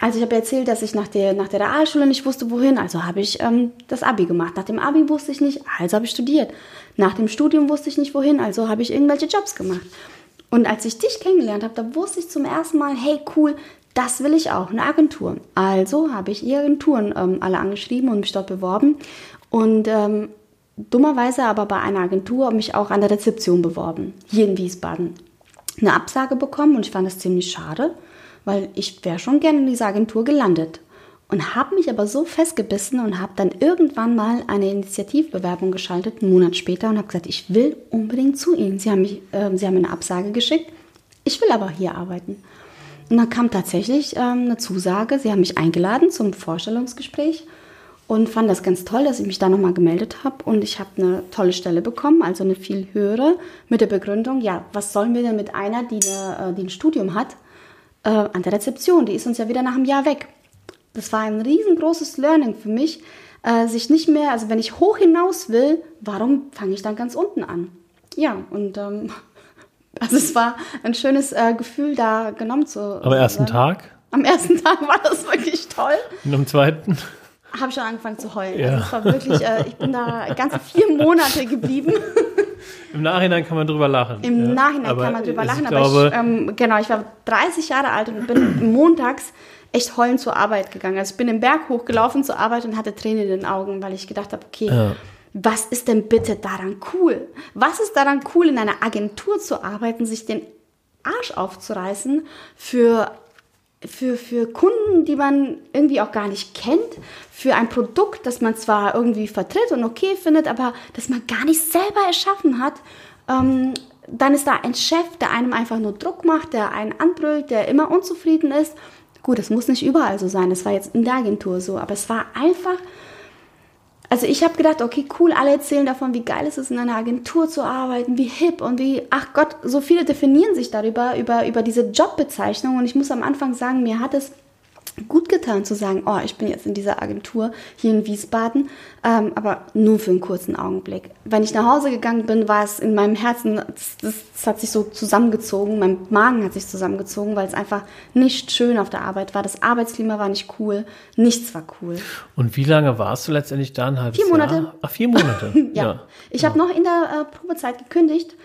Speaker 2: Also ich habe erzählt, dass ich nach der, nach der Realschule nicht wusste, wohin. Also habe ich ähm, das Abi gemacht. Nach dem Abi wusste ich nicht, also habe ich studiert. Nach dem Studium wusste ich nicht, wohin. Also habe ich irgendwelche Jobs gemacht. Und als ich dich kennengelernt habe, da wusste ich zum ersten Mal, hey cool, das will ich auch, eine Agentur. Also habe ich die Agenturen ähm, alle angeschrieben und mich dort beworben. Und ähm, dummerweise aber bei einer Agentur mich auch an der Rezeption beworben, hier in Wiesbaden. Eine Absage bekommen und ich fand das ziemlich schade, weil ich wäre schon gerne in dieser Agentur gelandet. Und habe mich aber so festgebissen und habe dann irgendwann mal eine Initiativbewerbung geschaltet, einen Monat später, und habe gesagt, ich will unbedingt zu Ihnen. Sie haben, mich, äh, Sie haben mir eine Absage geschickt, ich will aber hier arbeiten. Und dann kam tatsächlich ähm, eine Zusage, Sie haben mich eingeladen zum Vorstellungsgespräch und fand das ganz toll, dass ich mich da nochmal gemeldet habe. Und ich habe eine tolle Stelle bekommen, also eine viel höhere, mit der Begründung, ja, was sollen wir denn mit einer, die, eine, äh, die ein Studium hat, äh, an der Rezeption? Die ist uns ja wieder nach einem Jahr weg. Das war ein riesengroßes Learning für mich, äh, sich nicht mehr, also wenn ich hoch hinaus will, warum fange ich dann ganz unten an? Ja, und ähm, also es war ein schönes äh, Gefühl, da genommen zu
Speaker 1: Am ersten
Speaker 2: zu werden.
Speaker 1: Tag
Speaker 2: Am ersten Tag war das wirklich toll.
Speaker 1: und am zweiten.
Speaker 2: Habe ich schon angefangen zu heulen.
Speaker 1: Ja.
Speaker 2: Also es war wirklich, äh, ich bin da ganze vier Monate geblieben.
Speaker 1: Im Nachhinein kann man drüber lachen.
Speaker 2: Im
Speaker 1: ja.
Speaker 2: Nachhinein
Speaker 1: Aber
Speaker 2: kann man drüber lachen,
Speaker 1: glaube,
Speaker 2: aber ich, ähm, genau, ich war 30 Jahre alt und bin montags echt heulend zur Arbeit gegangen. Also ich bin den Berg hochgelaufen zur Arbeit und hatte Tränen in den Augen, weil ich gedacht habe, okay,
Speaker 1: Ja.
Speaker 2: Was ist denn bitte daran cool? Was ist daran cool, in einer Agentur zu arbeiten, sich den Arsch aufzureißen für für, für Kunden, die man irgendwie auch gar nicht kennt, für ein Produkt, das man zwar irgendwie vertritt und okay findet, aber das man gar nicht selber erschaffen hat, ähm, dann ist da ein Chef, der einem einfach nur Druck macht, der einen anbrüllt, der immer unzufrieden ist. Gut, das muss nicht überall so sein, das war jetzt in der Agentur so, aber es war einfach, also ich habe gedacht, okay, cool, alle erzählen davon, wie geil es ist, in einer Agentur zu arbeiten, wie hip und wie, ach Gott, so viele definieren sich darüber, über, über diese Jobbezeichnung. Und ich muss am Anfang sagen, mir hat es gut getan zu sagen, oh, ich bin jetzt in dieser Agentur hier in Wiesbaden, ähm, aber nur für einen kurzen Augenblick. Wenn ich nach Hause gegangen bin, war es in meinem Herzen, das hat sich so zusammengezogen, mein Magen hat sich zusammengezogen, weil es einfach nicht schön auf der Arbeit war. Das Arbeitsklima war nicht cool, nichts war cool.
Speaker 1: Und wie lange warst du letztendlich da? Ein halbes
Speaker 2: Vier Monate.
Speaker 1: Jahr? Ach, vier Monate.
Speaker 2: Ja. Ich habe noch in der äh, Probezeit gekündigt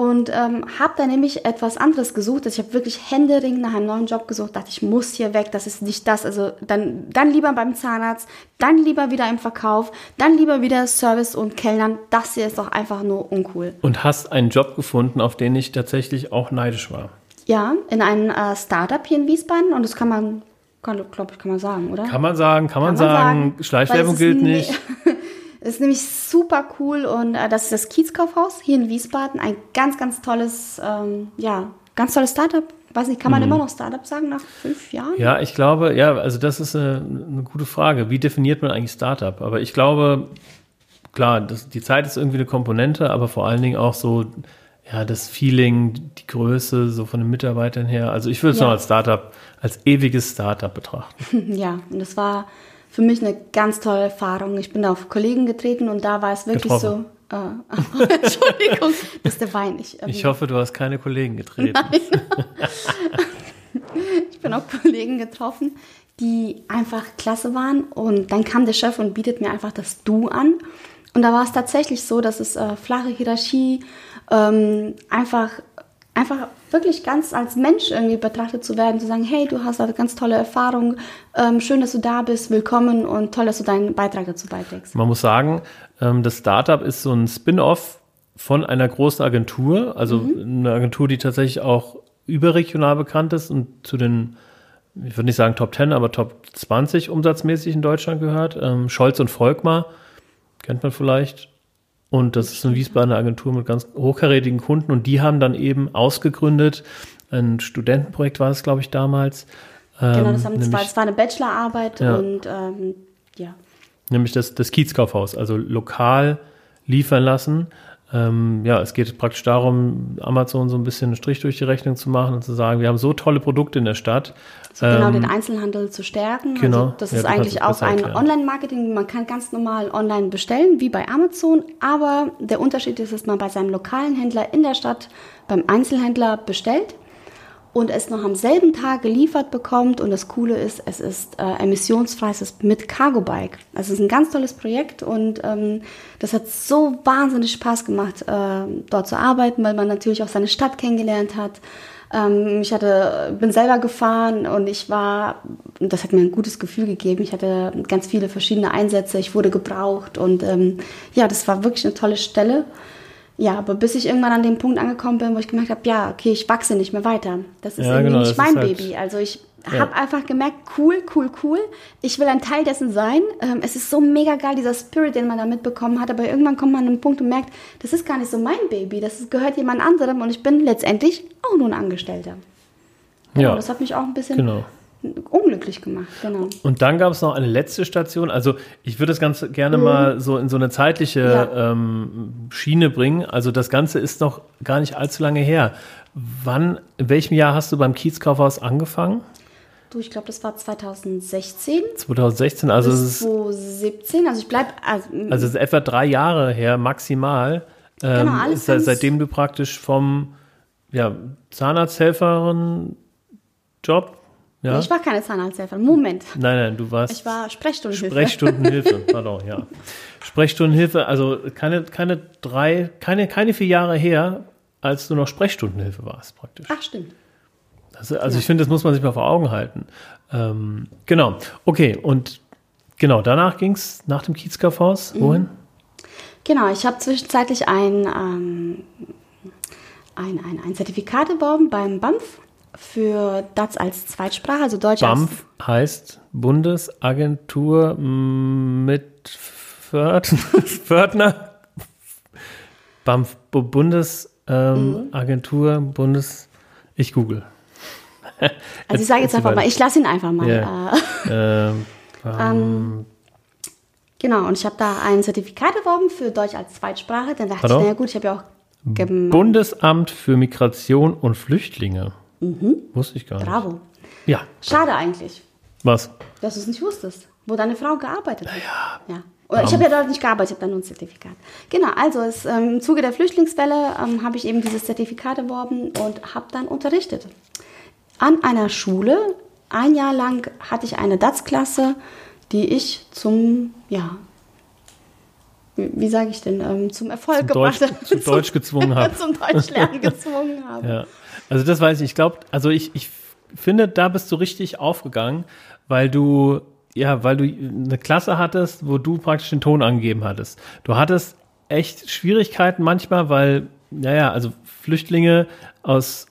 Speaker 2: und ähm, habe da nämlich etwas anderes gesucht. Also ich habe wirklich händeringend nach einem neuen Job gesucht. Dachte, ich muss hier weg, das ist nicht das. Also dann, dann lieber beim Zahnarzt, dann lieber wieder im Verkauf, dann lieber wieder Service und Kellnern. Das hier ist doch einfach nur uncool.
Speaker 1: Und hast einen Job gefunden, auf den ich tatsächlich auch neidisch war.
Speaker 2: Ja, in einem äh, Startup hier in Wiesbaden und das kann man, glaube ich, kann man sagen, oder?
Speaker 1: Kann man sagen, kann man,
Speaker 2: Kann man
Speaker 1: sagen.
Speaker 2: sagen,
Speaker 1: Schleichwerbung gilt nicht.
Speaker 2: Es ist nämlich super cool und äh, das ist das Kiezkaufhaus hier in Wiesbaden. Ein ganz, ganz tolles, ähm, ja, ganz tolles Startup. Weiß nicht, kann man immer noch Startup sagen nach fünf Jahren?
Speaker 1: Mhm. Ja, ich glaube, ja, also das ist eine, eine gute Frage. Wie definiert man eigentlich Startup? Aber ich glaube, klar, das, die Zeit ist irgendwie eine Komponente, aber vor allen Dingen auch so, ja, das Feeling, die Größe, so von den Mitarbeitern her. Also ich würde es
Speaker 2: Ja.
Speaker 1: noch als Startup, als ewiges Startup betrachten.
Speaker 2: Ja, und das war für mich eine ganz tolle Erfahrung. Ich bin da auf Kollegen getreten und da war es wirklich
Speaker 1: Getroffen.
Speaker 2: Äh, Entschuldigung, das ist der Wein.
Speaker 1: Ich, ähm, ich hoffe, du hast keine Kollegen getreten.
Speaker 2: Ich bin auch Kollegen getroffen, die einfach klasse waren. Und dann kam der Chef und bietet mir einfach das Du an. Und da war es tatsächlich so, dass es äh, flache Hierarchie, ähm, einfach, einfach wirklich ganz als Mensch irgendwie betrachtet zu werden, zu sagen, hey, du hast eine ganz tolle Erfahrung, ähm, schön, dass du da bist, willkommen und toll, dass du deinen Beitrag dazu beiträgst.
Speaker 1: Man muss sagen, ähm, das Startup ist so ein Spin-off von einer großen Agentur, also mhm. eine Agentur, die tatsächlich auch überregional bekannt ist und zu den, ich würde nicht sagen Top 10, aber Top 20 umsatzmäßig in Deutschland gehört. Ähm, Scholz und Volkmar kennt man vielleicht. Und das ist eine Wiesbadener Agentur mit ganz hochkarätigen Kunden und die haben dann eben ausgegründet, ein Studentenprojekt war es, glaube ich, damals.
Speaker 2: Genau, das, ähm, haben nämlich, das war eine Bachelorarbeit ja. und ähm, ja.
Speaker 1: Nämlich das, das Kiezkaufhaus, also lokal liefern lassen ähm, ja, es geht praktisch darum, Amazon so ein bisschen einen Strich durch die Rechnung zu machen und zu sagen, wir haben so tolle Produkte in der Stadt.
Speaker 2: Also genau, den Einzelhandel zu stärken. Also genau. Also das ja, ist eigentlich auch ein Online-Marketing. Man kann ganz normal online bestellen, wie bei Amazon. Aber der Unterschied ist, dass man bei seinem lokalen Händler in der Stadt beim Einzelhändler bestellt und es noch am selben Tag geliefert bekommt. Und das Coole ist, es ist äh, emissionsfrei, es ist mit Cargo Bike. Also es ist ein ganz tolles Projekt und ähm, das hat so wahnsinnig Spaß gemacht, äh, dort zu arbeiten, weil man natürlich auch seine Stadt kennengelernt hat. Ähm, ich hatte, bin selber gefahren und ich war, das hat mir ein gutes Gefühl gegeben. Ich hatte ganz viele verschiedene Einsätze, ich wurde gebraucht und ähm, ja, das war wirklich eine tolle Stelle. Ja, aber bis ich irgendwann an dem Punkt angekommen bin, wo ich gemerkt habe, ja, okay, ich wachse nicht mehr weiter. Das ist ja, irgendwie genau, nicht mein halt, Baby. Also ich ja. habe einfach gemerkt, cool, cool, cool. Ich will ein Teil dessen sein. Ähm, es ist so mega geil, dieser Spirit, den man da mitbekommen hat. Aber irgendwann kommt man an einen Punkt und merkt, das ist gar nicht so mein Baby. Das ist, gehört jemand anderem und ich bin letztendlich auch nur ein Angestellter. Genau, ja. Das hat mich auch ein bisschen genau unglücklich gemacht, genau.
Speaker 1: Und dann gab es noch eine letzte Station. Also ich würde das Ganze gerne mhm. mal so in so eine zeitliche ja. ähm, Schiene bringen. Also das Ganze ist noch gar nicht allzu lange her. Wann, in welchem Jahr hast du beim Kiezkaufhaus angefangen?
Speaker 2: Du, ich glaube, das war 2016.
Speaker 1: 2016, also
Speaker 2: es ist 2017. Also ich bleibe.
Speaker 1: Also, also es ist etwa drei Jahre her maximal. Ähm, genau, alles ist, seitdem du praktisch vom ja, Zahnarzthelferin Job
Speaker 2: ja? Ich war keine Zahnarzthelferin. Moment.
Speaker 1: Nein, nein, du warst.
Speaker 2: Ich war Sprechstundenhilfe.
Speaker 1: Sprechstundenhilfe, pardon, ja. Sprechstundenhilfe, also keine, keine drei, keine, keine vier Jahre her, als du noch Sprechstundenhilfe warst, praktisch.
Speaker 2: Ach, stimmt.
Speaker 1: Das, also ja. ich finde, das muss man sich mal vor Augen halten. Ähm, genau, okay, und genau, danach ging es nach dem Kiezkaufhaus, mhm. wohin?
Speaker 2: Genau, ich habe zwischenzeitlich ein, ähm, ein, ein, ein Zertifikat erworben beim BAMF für DATS als Zweitsprache, also Deutsch
Speaker 1: BAMF als heißt Bundesagentur mit Fördner. BAMF, Bundesagentur, ähm, mhm. Bundes. Ich google.
Speaker 2: Also ich sage jetzt einfach mal, ich lasse ihn einfach mal. Yeah. Äh, ähm, genau, und ich habe da ein Zertifikat erworben für Deutsch als Zweitsprache. Dann dachte Pardon? ich, naja gut, ich habe ja auch
Speaker 1: Bundesamt für Migration und Flüchtlinge. Mhm. Wusste ich gar nicht.
Speaker 2: Bravo.
Speaker 1: Ja.
Speaker 2: Schade eigentlich.
Speaker 1: Was?
Speaker 2: Dass du es nicht wusstest, wo deine Frau gearbeitet hat. Ja. ja. Oder ich habe ja dort nicht gearbeitet, ich habe da nur ein Zertifikat. Genau, also es, ähm, im Zuge der Flüchtlingswelle ähm, habe ich eben dieses Zertifikat erworben und habe dann unterrichtet. An einer Schule, ein Jahr lang hatte ich eine DATS-Klasse, die ich zum, ja, wie, sage ich denn, ähm, zum Erfolg
Speaker 1: zum
Speaker 2: gebracht
Speaker 1: habe. Zum Deutsch gezwungen habe.
Speaker 2: zum Deutschlernen gezwungen habe.
Speaker 1: Ja. Also das weiß ich. Ich glaube, also ich, ich finde, da bist du richtig aufgegangen, weil du, ja, weil du eine Klasse hattest, wo du praktisch den Ton angegeben hattest. Du hattest echt Schwierigkeiten manchmal, weil, naja, also Flüchtlinge aus,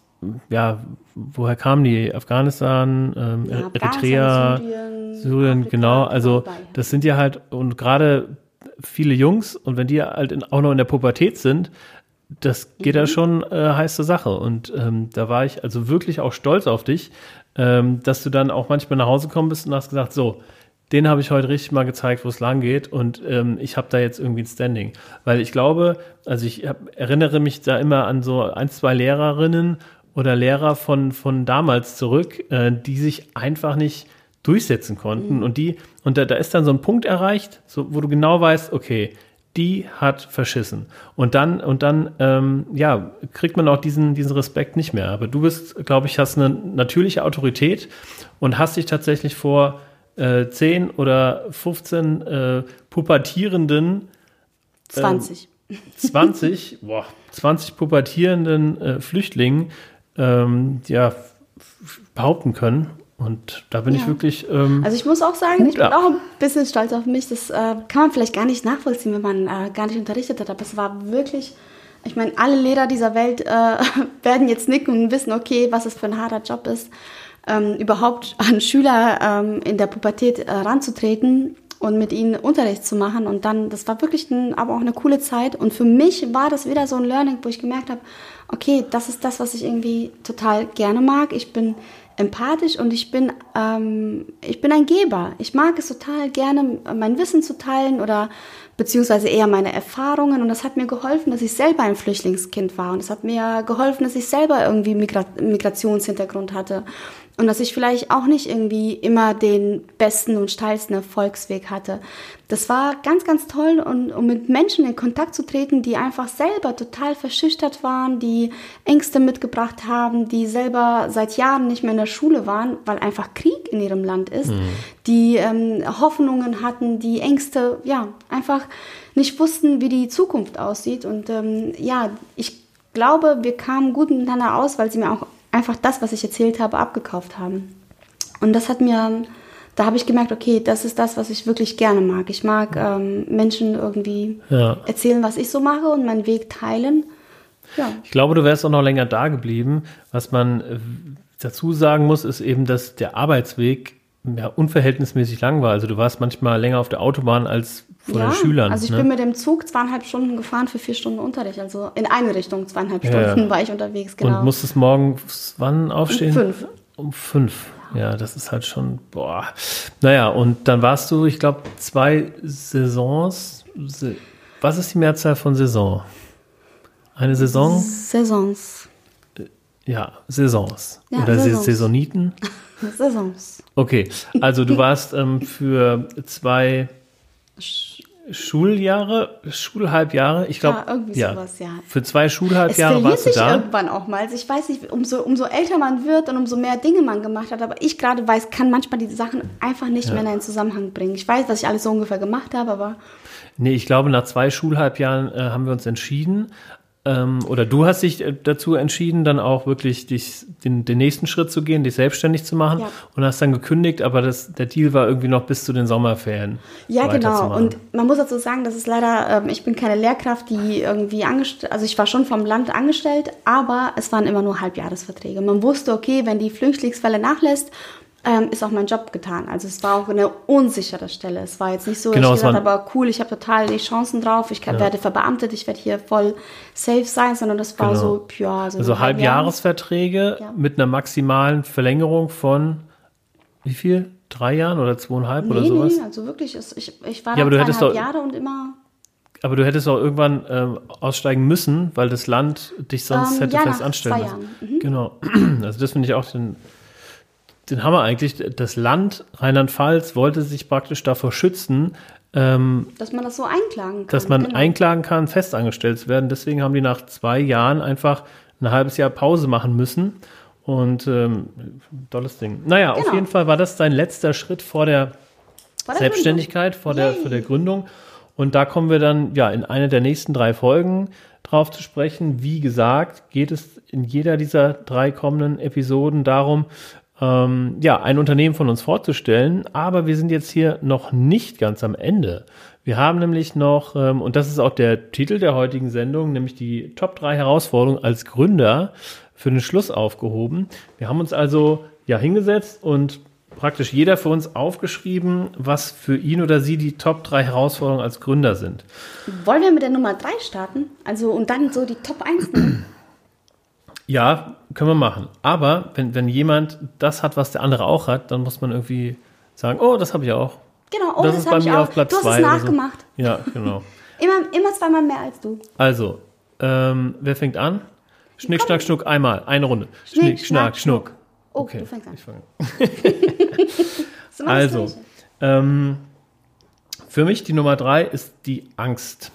Speaker 1: ja, woher kamen die? Afghanistan, ähm, ja, Eritrea, Syrien, Syrien Afrika, genau. Also das sind ja halt, und gerade viele Jungs, und wenn die halt in, auch noch in der Pubertät sind, das geht mhm. ja schon äh, heiße Sache. Und ähm, da war ich also wirklich auch stolz auf dich, ähm, dass du dann auch manchmal nach Hause gekommen bist und hast gesagt, so, den habe ich heute richtig mal gezeigt, wo es lang geht und ähm, ich habe da jetzt irgendwie ein Standing. Weil ich glaube, also ich hab, erinnere mich da immer an so ein, zwei Lehrerinnen oder Lehrer von, von damals zurück, äh, die sich einfach nicht durchsetzen konnten. Mhm. Und die, und da, da ist dann so ein Punkt erreicht, so, wo du genau weißt, okay, die hat verschissen. Und dann, und dann, ähm, ja, kriegt man auch diesen, diesen Respekt nicht mehr. Aber du bist, glaube ich, hast eine natürliche Autorität und hast dich tatsächlich vor äh, 10 oder 15 äh, pubertierenden
Speaker 2: 20.
Speaker 1: Ähm, 20, boah, 20 pubertierenden äh, Flüchtlingen ähm, ja, behaupten können. Und da bin
Speaker 2: Ja.
Speaker 1: ich wirklich. Ähm,
Speaker 2: Also ich muss auch sagen, ich bin
Speaker 1: ab.
Speaker 2: auch ein bisschen stolz auf mich. Das äh, kann man vielleicht gar nicht nachvollziehen, wenn man äh, gar nicht unterrichtet hat. Aber es war wirklich, ich meine, alle Lehrer dieser Welt äh, werden jetzt nicken und wissen, okay, was es für ein harter Job ist, ähm, überhaupt an Schüler ähm, in der Pubertät äh, ranzutreten und mit ihnen Unterricht zu machen. Und dann, das war wirklich ein, aber auch eine coole Zeit. Und für mich war das wieder so ein Learning, wo ich gemerkt habe, okay, das ist das, was ich irgendwie total gerne mag. Ich bin empathisch und ich bin, ähm, ich bin ein Geber. Ich mag es total gerne, mein Wissen zu teilen oder beziehungsweise eher meine Erfahrungen. Und das hat mir geholfen, dass ich selber ein Flüchtlingskind war. Und es hat mir geholfen, dass ich selber irgendwie Migra Migrationshintergrund hatte. Und dass ich vielleicht auch nicht irgendwie immer den besten und steilsten Erfolgsweg hatte. Das war ganz, ganz toll und um mit Menschen in Kontakt zu treten, die einfach selber total verschüchtert waren, die Ängste mitgebracht haben, die selber seit Jahren nicht mehr in der Schule waren, weil einfach Krieg in ihrem Land ist, die ähm, Hoffnungen hatten, die Ängste, ja, einfach nicht wussten, wie die Zukunft aussieht. Und ähm, ja, ich glaube, wir kamen gut miteinander aus, weil sie mir auch einfach das, was ich erzählt habe, abgekauft haben. Und das hat mir, da habe ich gemerkt, okay, das ist das, was ich wirklich gerne mag. Ich mag ähm, Menschen irgendwie
Speaker 1: Ja.
Speaker 2: erzählen, was ich so mache und meinen Weg teilen. Ja.
Speaker 1: Ich glaube, du wärst auch noch länger da geblieben. Was man äh, dazu sagen muss, ist eben, dass der Arbeitsweg ja, unverhältnismäßig lang war. Also du warst manchmal länger auf der Autobahn als von
Speaker 2: ja,
Speaker 1: den Schülern.
Speaker 2: also ich
Speaker 1: ne?
Speaker 2: bin mit dem Zug zweieinhalb Stunden gefahren für vier Stunden Unterricht. Also in eine Richtung zweieinhalb
Speaker 1: Ja,
Speaker 2: Stunden war ich unterwegs, genau.
Speaker 1: Und musstest morgens wann aufstehen?
Speaker 2: Um fünf.
Speaker 1: Um fünf. Ja, das ist halt schon, boah. Naja, und dann warst du, ich glaube, zwei Saisons. Was ist die Mehrzahl von Saison? Eine Saison?
Speaker 2: Saisons.
Speaker 1: Ja, Saisons.
Speaker 2: Ja,
Speaker 1: Oder
Speaker 2: Saisons.
Speaker 1: Saisoniten?
Speaker 2: Saisons.
Speaker 1: Okay, also du warst ähm, für zwei Schuljahre, Schulhalbjahre, ich glaube,
Speaker 2: Ja, irgendwie sowas, ja.
Speaker 1: Für zwei Schulhalbjahre warst du da.
Speaker 2: irgendwann auch mal. Also ich weiß nicht, umso, umso älter man wird und umso mehr Dinge man gemacht hat, aber ich gerade weiß, kann manchmal die Sachen einfach nicht mehr in einen Zusammenhang bringen. Ich weiß, was ich alles so ungefähr gemacht habe, aber
Speaker 1: Nee, ich glaube, nach zwei Schulhalbjahren äh, haben wir uns entschieden, ähm, oder du hast dich äh, dazu entschieden, dann auch wirklich dich, den, den nächsten Schritt zu gehen, dich selbstständig zu machen
Speaker 2: Ja.
Speaker 1: und hast dann gekündigt, aber das, der Deal war irgendwie noch bis zu den Sommerferien.
Speaker 2: Ja, genau. Und man muss dazu sagen, das ist leider, ähm, ich bin keine Lehrkraft, die irgendwie angestellt, also ich war schon vom Land angestellt, aber es waren immer nur Halbjahresverträge. Man wusste, okay, wenn die Flüchtlingswelle nachlässt, ähm, ist auch mein Job getan. Also es war auch eine unsichere Stelle. Es war jetzt nicht so,
Speaker 1: Genau,
Speaker 2: dass ich gesagt
Speaker 1: waren-
Speaker 2: habe, cool, ich habe total die Chancen drauf, ich kann, werde verbeamtet, ich werde hier voll safe sein, sondern das war
Speaker 1: Genau.
Speaker 2: so, ja, so
Speaker 1: Also. Halbjahresverträge
Speaker 2: Ja.
Speaker 1: mit einer maximalen Verlängerung von wie viel? Drei Jahren oder zweieinhalb
Speaker 2: Nee,
Speaker 1: oder sowas?
Speaker 2: nee, also wirklich, ich, ich war
Speaker 1: Ja,
Speaker 2: da
Speaker 1: aber du hättest doch-
Speaker 2: Jahre und immer
Speaker 1: Aber du hättest auch irgendwann ähm, aussteigen müssen, weil das Land dich sonst
Speaker 2: Ähm,
Speaker 1: hätte
Speaker 2: ja,
Speaker 1: fest
Speaker 2: nach
Speaker 1: anstellen
Speaker 2: zwei
Speaker 1: müssen.
Speaker 2: Mhm.
Speaker 1: Genau. Also das finde ich auch den, den Hammer eigentlich. Das Land Rheinland-Pfalz wollte sich praktisch davor schützen, ähm,
Speaker 2: dass man das so einklagen kann.
Speaker 1: dass man
Speaker 2: genau.
Speaker 1: einklagen kann, festangestellt zu werden. Deswegen haben die nach zwei Jahren einfach ein halbes Jahr Pause machen müssen. Und ähm, tolles Ding. Naja, auf
Speaker 2: Genau.
Speaker 1: jeden Fall war das dein letzter Schritt vor der
Speaker 2: Vor der
Speaker 1: Selbstständigkeit, vor der,
Speaker 2: Yay.
Speaker 1: vor der Gründung. Und da kommen wir dann ja in einer der nächsten drei Folgen drauf zu sprechen. Wie gesagt, geht es in jeder dieser drei kommenden Episoden darum, ähm, ja, ein Unternehmen von uns vorzustellen. Aber wir sind jetzt hier noch nicht ganz am Ende. Wir haben nämlich noch, ähm, und das ist auch der Titel der heutigen Sendung, nämlich die Top 3 Herausforderungen als Gründer für den Schluss aufgehoben. Wir haben uns also ja hingesetzt und praktisch jeder für uns aufgeschrieben, was für ihn oder sie die Top 3 Herausforderungen als Gründer sind.
Speaker 2: Wollen wir mit der Nummer 3 starten? Also und dann so die Top 1 nehmen?
Speaker 1: Ja, können wir machen. Aber wenn, wenn jemand das hat, was der andere auch hat, dann muss man irgendwie sagen, oh, das habe ich auch.
Speaker 2: Genau, oh,
Speaker 1: das,
Speaker 2: das,
Speaker 1: ist bei mir
Speaker 2: auch.
Speaker 1: auf Platz
Speaker 2: du hast
Speaker 1: zwei
Speaker 2: es
Speaker 1: oder so.
Speaker 2: nachgemacht.
Speaker 1: Ja, genau.
Speaker 2: Immer, immer zweimal mehr als du.
Speaker 1: Also, ähm, wer fängt an? Schnick, schnack, schnuck, einmal, eine Runde. Schnick,
Speaker 2: Schnick,
Speaker 1: schnack, schnuck.
Speaker 2: Oh,
Speaker 1: Okay,
Speaker 2: du fängst an.
Speaker 1: ich fange Also, ähm, für mich die Nummer drei ist die Angst.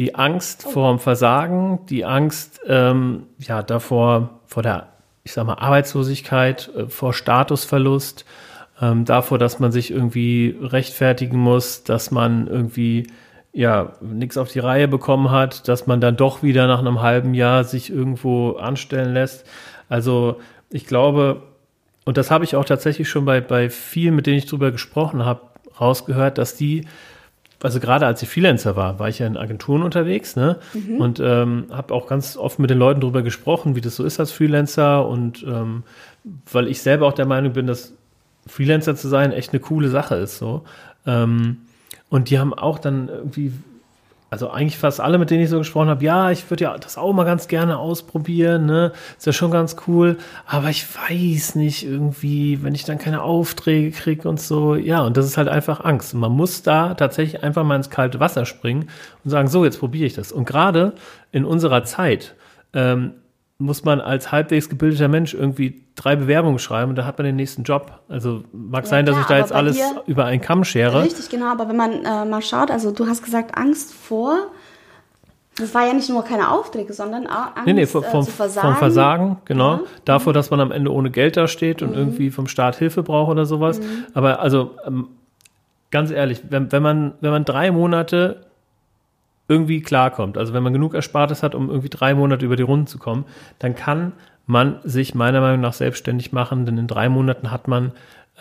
Speaker 1: Die Angst vor dem Versagen, die Angst ähm, ja davor vor der, ich sag mal Arbeitslosigkeit, äh, vor Statusverlust, ähm, davor, dass man sich irgendwie rechtfertigen muss, dass man irgendwie ja nichts auf die Reihe bekommen hat, dass man dann doch wieder nach einem halben Jahr sich irgendwo anstellen lässt. Also ich glaube, und das habe ich auch tatsächlich schon bei, bei vielen, mit denen ich drüber gesprochen habe, rausgehört, dass die, also gerade als ich Freelancer war, war ich ja in Agenturen unterwegs, ne? Mhm. Und ähm, habe auch ganz oft mit den Leuten drüber gesprochen, wie das so ist als Freelancer und ähm, weil ich selber auch der Meinung bin, dass Freelancer zu sein echt eine coole Sache ist so. Ähm, und die haben auch dann irgendwie also eigentlich fast alle, mit denen ich so gesprochen habe, ja, ich würde ja das auch mal ganz gerne ausprobieren, ne? Ist ja schon ganz cool, aber ich weiß nicht irgendwie, wenn ich dann keine Aufträge kriege und so. Ja, und das ist halt einfach Angst. Man muss da tatsächlich einfach mal ins kalte Wasser springen und sagen, so, jetzt probiere ich das. Und gerade in unserer Zeit, ähm, muss man als halbwegs gebildeter Mensch irgendwie drei Bewerbungen schreiben und da hat man den nächsten Job. Also mag ja, sein, dass klar, ich da jetzt alles über einen Kamm schere.
Speaker 2: Richtig, genau, aber wenn man äh, mal schaut, also du hast gesagt, Angst vor, das war ja nicht nur keine Aufträge, sondern auch Angst nee, nee, vom, äh, Versagen.
Speaker 1: Vom Versagen, genau. Ja. Davor, dass man am Ende ohne Geld da steht und mhm. irgendwie vom Staat Hilfe braucht oder sowas. Mhm. Aber also ähm, ganz ehrlich, wenn, wenn, man, wenn man drei Monate irgendwie klarkommt, also wenn man genug Erspartes hat, um irgendwie drei Monate über die Runden zu kommen, dann kann man sich meiner Meinung nach selbstständig machen, denn in drei Monaten hat man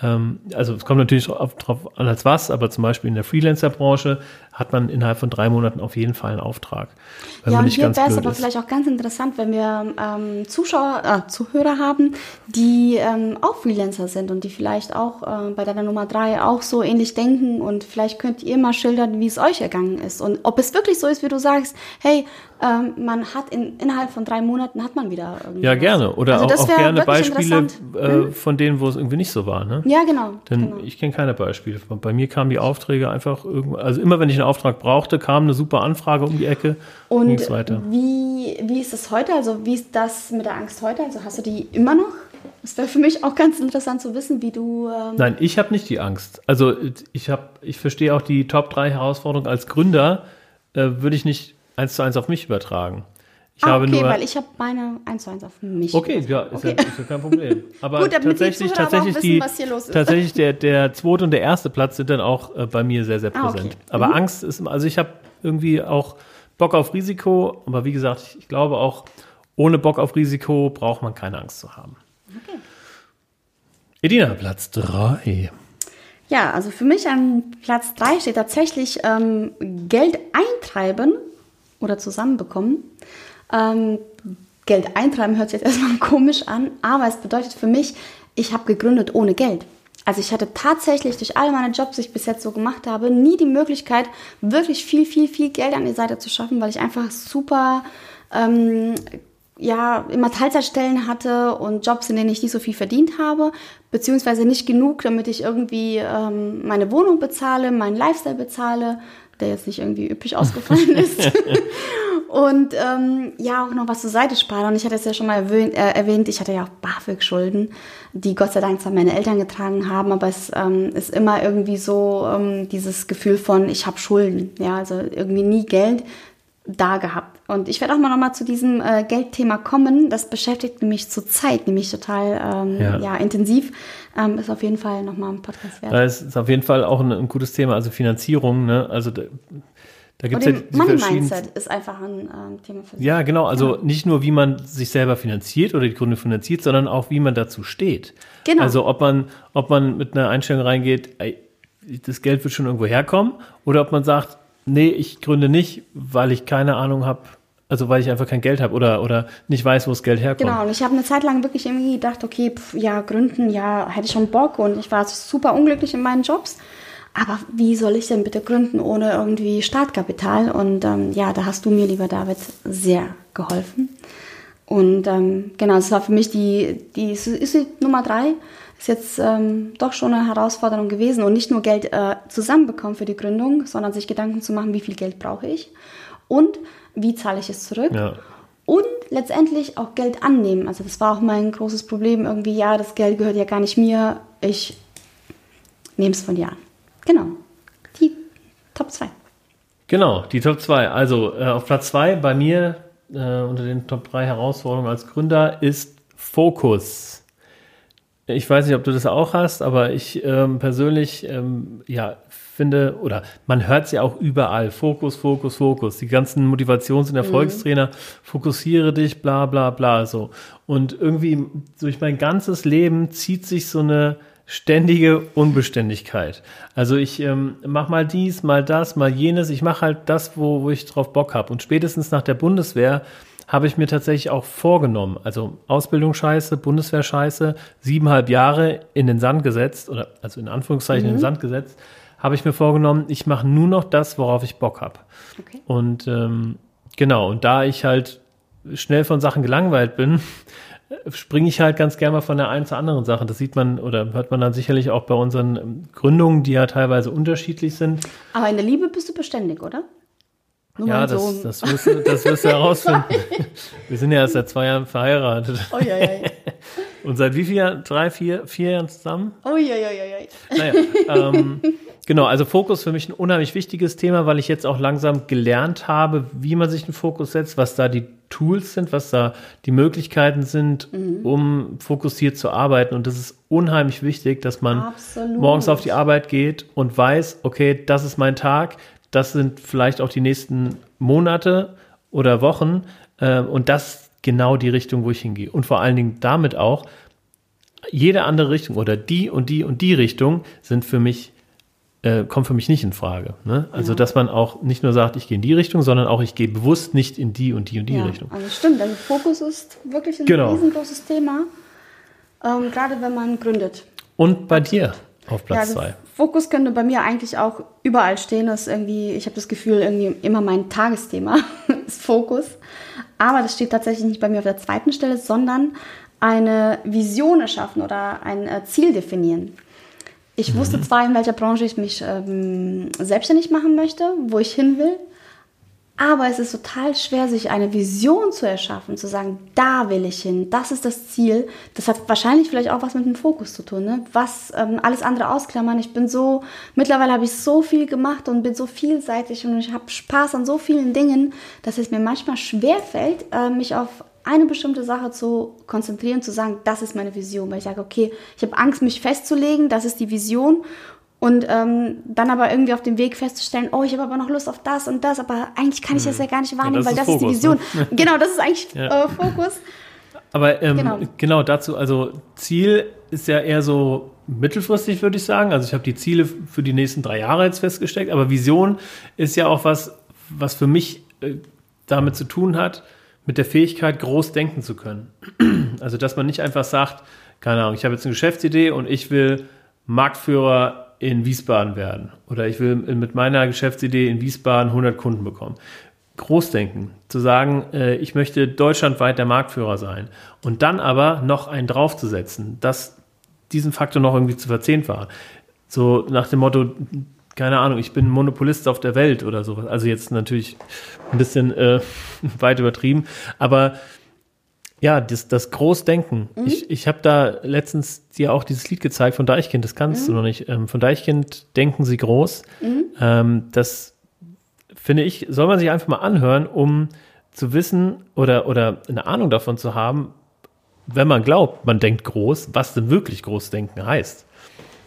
Speaker 1: ähm, also es kommt natürlich darauf an, als was, aber zum Beispiel in der Freelancer-Branche hat man innerhalb von drei Monaten auf jeden Fall einen Auftrag.
Speaker 2: ja, und hier wäre es aber ist. vielleicht auch ganz interessant, wenn wir ähm, Zuschauer, äh, Zuhörer haben, die ähm, auch Freelancer sind und die vielleicht auch äh, bei deiner Nummer drei auch so ähnlich denken und vielleicht könnt ihr mal schildern, wie es euch ergangen ist und ob es wirklich so ist, wie du sagst, hey, ähm, man hat in, innerhalb von drei Monaten hat man wieder
Speaker 1: irgendwie. Ja, gerne. Oder also auch, auch gerne Beispiele äh, hm? von denen, wo es irgendwie nicht so war. Ne?
Speaker 2: Ja, genau.
Speaker 1: Denn
Speaker 2: genau.
Speaker 1: ich kenne keine Beispiele. Bei mir kamen die Aufträge einfach irgendwo, also immer wenn ich einen Auftrag brauchte, kam eine super Anfrage um die Ecke
Speaker 2: und. Wie, wie ist es heute? Also wie ist das mit der Angst heute? Also hast du die immer noch? Das wäre für mich auch ganz interessant zu wissen, wie du.
Speaker 1: Ähm Nein, ich habe nicht die Angst. Also ich habe, ich verstehe auch die Top 3 Herausforderungen als Gründer, äh, würde ich nicht eins zu eins auf mich übertragen.
Speaker 2: Ich ah, habe okay, nur, weil ich habe meine 1 zu 1 auf mich.
Speaker 1: Okay, ja, ist, okay. Ja, ist ja kein Problem. Aber Gut, tatsächlich, tatsächlich, wissen, die, tatsächlich der, der zweite und der erste Platz sind dann auch äh, bei mir sehr, sehr präsent. Ah, okay. Aber mhm. Angst ist, also ich habe irgendwie auch Bock auf Risiko, aber wie gesagt, ich, ich glaube auch, ohne Bock auf Risiko braucht man keine Angst zu haben. Okay. Edina, Platz 3.
Speaker 2: Ja, also für mich an Platz 3 steht tatsächlich ähm, Geld eintreiben oder zusammenbekommen. Ähm, Geld eintreiben hört sich jetzt erstmal komisch an, aber es bedeutet für mich, ich habe gegründet ohne Geld. Also ich hatte tatsächlich durch alle meine Jobs, die ich bis jetzt so gemacht habe, nie die Möglichkeit, wirklich viel, viel, viel Geld an die Seite zu schaffen, weil ich einfach super, ähm, ja, immer Teilzeitstellen hatte und Jobs, in denen ich nicht so viel verdient habe, beziehungsweise nicht genug, damit ich irgendwie ähm, meine Wohnung bezahle, meinen Lifestyle bezahle der jetzt nicht irgendwie üppig ausgefallen ist. und ähm, ja, auch noch was zur Seite sparen. Und ich hatte es ja schon mal erwähnt, äh, erwähnt ich hatte ja auch BAföG-Schulden, die Gott sei Dank zwar meine Eltern getragen haben, aber es ähm, ist immer irgendwie so ähm, dieses Gefühl von, ich habe Schulden. Ja, also irgendwie nie Geld da gehabt. Und ich werde auch mal nochmal zu diesem äh, Geldthema kommen. Das beschäftigt mich zurzeit nämlich total ähm, ja. ja. intensiv. Ähm, ist auf jeden Fall nochmal ein Podcast
Speaker 1: wert. Das ist auf jeden Fall auch ein, ein gutes Thema, also Finanzierung. Ne? Also da, da gibt es ja
Speaker 2: Money Mindset ist einfach ein äh, Thema
Speaker 1: für sich. Ja, genau. Also ja. nicht nur, wie man sich selber finanziert oder die Gründe finanziert, sondern auch, wie man dazu steht. Genau. Also ob man, ob man mit einer Einstellung reingeht, das Geld wird schon irgendwo herkommen, oder ob man sagt, nee, ich gründe nicht, weil ich keine Ahnung habe, also weil ich einfach kein Geld habe oder, oder nicht weiß, wo das Geld herkommt.
Speaker 2: Genau, und ich habe eine Zeit lang wirklich irgendwie gedacht, okay, pf, ja, gründen, ja, hätte ich schon Bock und ich war super unglücklich in meinen Jobs. Aber wie soll ich denn bitte gründen ohne irgendwie Startkapital? Und ähm, ja, da hast du mir, lieber David, sehr geholfen. Und ähm, genau, das war für mich die, die ist die Nummer drei ist jetzt ähm, doch schon eine Herausforderung gewesen und nicht nur Geld äh, zusammenbekommen für die Gründung, sondern sich Gedanken zu machen, wie viel Geld brauche ich und wie zahle ich es zurück. Ja. Und letztendlich auch Geld annehmen. Also das war auch mein großes Problem. Irgendwie, ja, das Geld gehört ja gar nicht mir. Ich nehme es von dir an. Genau. Die Top 2.
Speaker 1: Genau, die Top 2. Also äh, auf Platz 2 bei mir äh, unter den Top 3 Herausforderungen als Gründer ist Fokus. Ich weiß nicht, ob du das auch hast, aber ich ähm, persönlich ähm, ja, finde, oder man hört es ja auch überall, Fokus, Fokus, Fokus. Die ganzen Motivations- und Erfolgstrainer, mhm. fokussiere dich, bla bla bla. So. Und irgendwie durch mein ganzes Leben zieht sich so eine ständige Unbeständigkeit. Also ich ähm, mache mal dies, mal das, mal jenes. Ich mache halt das, wo, wo ich drauf Bock habe. Und spätestens nach der Bundeswehr habe ich mir tatsächlich auch vorgenommen. Also Ausbildung scheiße, Bundeswehr scheiße, siebeneinhalb Jahre in den Sand gesetzt, oder also in Anführungszeichen mhm. in den mhm. Sand gesetzt, habe ich mir vorgenommen, ich mache nur noch das, worauf ich Bock habe. Okay. Und ähm, genau, und da ich halt schnell von Sachen gelangweilt bin, springe ich halt ganz gerne mal von der einen zur anderen Sache. Das sieht man oder hört man dann sicherlich auch bei unseren Gründungen, die ja teilweise unterschiedlich sind.
Speaker 2: Aber in der Liebe bist du beständig, oder?
Speaker 1: Nur ja, das, so. das, wirst du, das wirst du herausfinden. Wir sind ja erst seit zwei Jahren verheiratet. Oh, ja, ja. Und seit wie vielen Jahren? Drei, vier, vier Jahren zusammen? Oh, ja, ja, ja, ja. Naja, ähm, genau, also Fokus für mich ein unheimlich wichtiges Thema, weil ich jetzt auch langsam gelernt habe, wie man sich einen Fokus setzt, was da die Tools sind, was da die Möglichkeiten sind, mhm. um fokussiert zu arbeiten. Und das ist unheimlich wichtig, dass man Absolut. morgens auf die Arbeit geht und weiß, okay, das ist mein Tag, das sind vielleicht auch die nächsten Monate oder Wochen äh, und das genau die Richtung, wo ich hingehe. Und vor allen Dingen damit auch, jede andere Richtung oder die und die und die Richtung sind für mich, äh, kommt für mich nicht in Frage. Ne? Also, ja. dass man auch nicht nur sagt, ich gehe in die Richtung, sondern auch, ich gehe bewusst nicht in die und die und die ja, Richtung.
Speaker 2: Also stimmt, also Fokus ist wirklich ein genau. riesengroßes Thema, ähm, gerade wenn man gründet.
Speaker 1: Und bei dir? auf Platz 2? Ja,
Speaker 2: Fokus könnte bei mir eigentlich auch überall stehen. Das ist irgendwie, ich habe das Gefühl, irgendwie immer mein Tagesthema ist Fokus. Aber das steht tatsächlich nicht bei mir auf der zweiten Stelle, sondern eine Vision erschaffen oder ein äh, Ziel definieren. Ich mhm. wusste zwar, in welcher Branche ich mich ähm, selbstständig machen möchte, wo ich hin will, aber es ist total schwer, sich eine Vision zu erschaffen, zu sagen, da will ich hin, das ist das Ziel. Das hat wahrscheinlich vielleicht auch was mit dem Fokus zu tun. Ne? Was ähm, alles andere ausklammern. Ich bin so, mittlerweile habe ich so viel gemacht und bin so vielseitig und ich habe Spaß an so vielen Dingen, dass es mir manchmal schwer fällt, äh, mich auf eine bestimmte Sache zu konzentrieren, zu sagen, das ist meine Vision. Weil ich sage, okay, ich habe Angst, mich festzulegen, das ist die Vision. Und ähm, dann aber irgendwie auf dem Weg festzustellen, oh, ich habe aber noch Lust auf das und das, aber eigentlich kann ich das mhm. ja gar nicht wahrnehmen, ja, das weil das Fokus, ist die Vision. Ne? Genau, das ist eigentlich ja. äh, Fokus.
Speaker 1: Aber ähm, genau. genau. dazu, also Ziel ist ja eher so mittelfristig, würde ich sagen. Also ich habe die Ziele für die nächsten drei Jahre jetzt festgesteckt, aber Vision ist ja auch was, was für mich äh, damit zu tun hat, mit der Fähigkeit, groß denken zu können. Also dass man nicht einfach sagt, keine Ahnung, ich habe jetzt eine Geschäftsidee und ich will Marktführer in Wiesbaden werden oder ich will mit meiner Geschäftsidee in Wiesbaden 100 Kunden bekommen. Großdenken, zu sagen, äh, ich möchte deutschlandweit der Marktführer sein und dann aber noch einen draufzusetzen, das, diesen Faktor noch irgendwie zu verzehnfachen. So nach dem Motto, keine Ahnung, ich bin Monopolist auf der Welt oder sowas. Also jetzt natürlich ein bisschen äh, weit übertrieben, aber ja, das, das Großdenken. Mhm. Ich, ich habe da letztens dir auch dieses Lied gezeigt von Deichkind, das kannst mhm. du noch nicht. Ähm, von Deichkind denken sie groß. Mhm. Ähm, das finde ich, soll man sich einfach mal anhören, um zu wissen oder, oder eine Ahnung davon zu haben, wenn man glaubt, man denkt groß, was denn wirklich Großdenken heißt.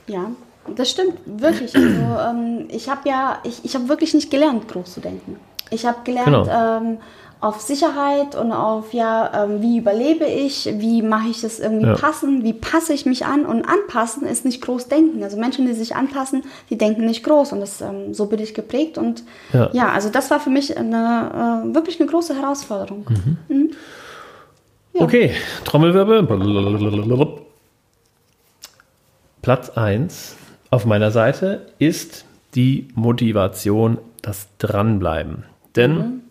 Speaker 2: Ja, das stimmt, wirklich. Also ähm, ich habe ja, ich, ich habe wirklich nicht gelernt, groß zu denken. Ich habe gelernt, genau. ähm, auf Sicherheit und auf, ja, ähm, wie überlebe ich, wie mache ich das irgendwie ja. passen, wie passe ich mich an und anpassen ist nicht groß denken. Also Menschen, die sich anpassen, die denken nicht groß und das, ähm, so bin ich geprägt und ja. ja, also das war für mich eine, äh, wirklich eine große Herausforderung. Mhm. Mhm.
Speaker 1: Ja. Okay, Trommelwirbel. Platz 1 auf meiner Seite ist die Motivation, das Dranbleiben. Denn mhm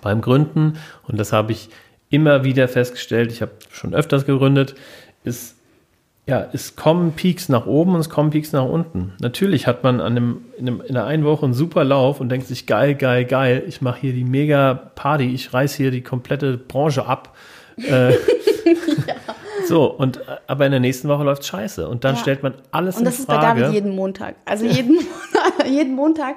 Speaker 1: beim Gründen, und das habe ich immer wieder festgestellt, ich habe schon öfters gegründet, ist, ja, es kommen Peaks nach oben und es kommen Peaks nach unten. Natürlich hat man an einem, in, einem, in einer einen Woche einen super Lauf und denkt sich, geil, geil, geil, ich mache hier die mega Party, ich reiß hier die komplette Branche ab. Äh, ja. So, und aber in der nächsten Woche läuft scheiße. Und dann ja. stellt man alles in Frage. Und das ist bei David
Speaker 2: jeden Montag. Also jeden, jeden Montag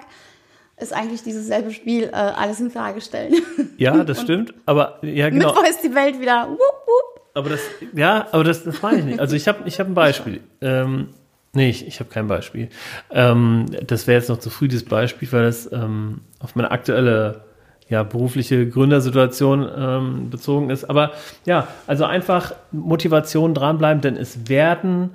Speaker 2: ist eigentlich dieses selbe Spiel, äh, alles in Frage stellen.
Speaker 1: Ja, das stimmt. Aber ja, genau.
Speaker 2: Mittwoch ist die Welt wieder. Wupp, wupp.
Speaker 1: Aber das, ja, aber das, das meine ich nicht. Also ich habe ich hab ein Beispiel. Ähm, nee, ich, ich habe kein Beispiel. Ähm, das wäre jetzt noch zu früh, dieses Beispiel, weil das ähm, auf meine aktuelle ja, berufliche Gründersituation ähm, bezogen ist. Aber ja, also einfach Motivation dranbleiben, denn es werden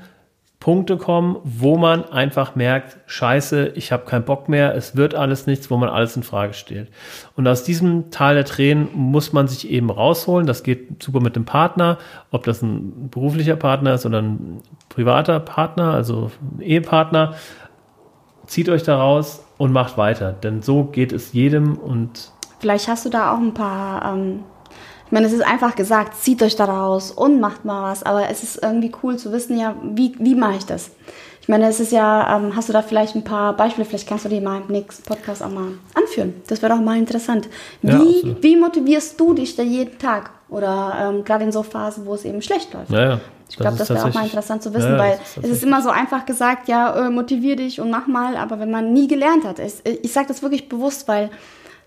Speaker 1: Punkte kommen, wo man einfach merkt, scheiße, ich habe keinen Bock mehr, es wird alles nichts, wo man alles in Frage stellt. Und aus diesem Tal der Tränen muss man sich eben rausholen. Das geht super mit dem Partner, ob das ein beruflicher Partner ist oder ein privater Partner, also ein Ehepartner. Zieht euch da raus und macht weiter, denn so geht es jedem und
Speaker 2: Vielleicht hast du da auch ein paar. Ähm, ich meine, es ist einfach gesagt, zieht euch da raus und macht mal was. Aber es ist irgendwie cool zu wissen, ja, wie, wie mache ich das? Ich meine, es ist ja, ähm, hast du da vielleicht ein paar Beispiele, vielleicht kannst du die mal im nächsten Podcast auch mal anführen. Das wäre doch mal interessant. Wie,
Speaker 1: Ja,
Speaker 2: wie motivierst du dich da jeden Tag? Oder ähm, gerade in so Phasen, wo es eben schlecht läuft.
Speaker 1: Ja, ja.
Speaker 2: Ich glaube, das,
Speaker 1: ist
Speaker 2: wäre auch mal interessant zu wissen, weil
Speaker 1: das ist
Speaker 2: es ist immer so einfach gesagt, ja, äh, motivier dich und mach mal, aber wenn man nie gelernt hat, ich, ich sage das wirklich bewusst, weil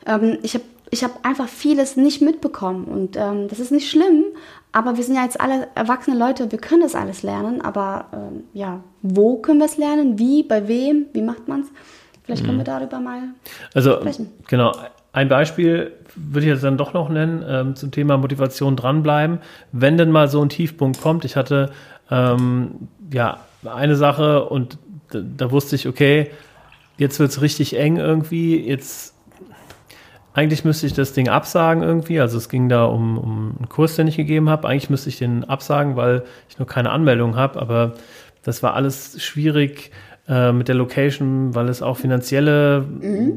Speaker 2: ähm, ich habe ich hab einfach vieles nicht mitbekommen und ähm, das ist nicht schlimm, aber wir sind ja jetzt alle erwachsene Leute, wir können das alles lernen, aber ähm, ja, wo können wir es lernen, wie, bei wem, wie macht man es? Vielleicht
Speaker 1: Mhm.
Speaker 2: können wir darüber mal
Speaker 1: Also
Speaker 2: sprechen.
Speaker 1: genau, ein Beispiel würde ich jetzt dann doch noch nennen ähm, zum Thema Motivation dranbleiben. Wenn denn mal so ein Tiefpunkt kommt, ich hatte ähm, ja eine Sache und da, da wusste ich, okay, jetzt wird es richtig eng irgendwie, jetzt eigentlich müsste ich das Ding absagen irgendwie. Also es ging da um, um einen Kurs, den ich gegeben habe. Eigentlich müsste ich den absagen, weil ich noch keine Anmeldung habe. Aber das war alles schwierig äh, mit der Location, weil es auch finanzielle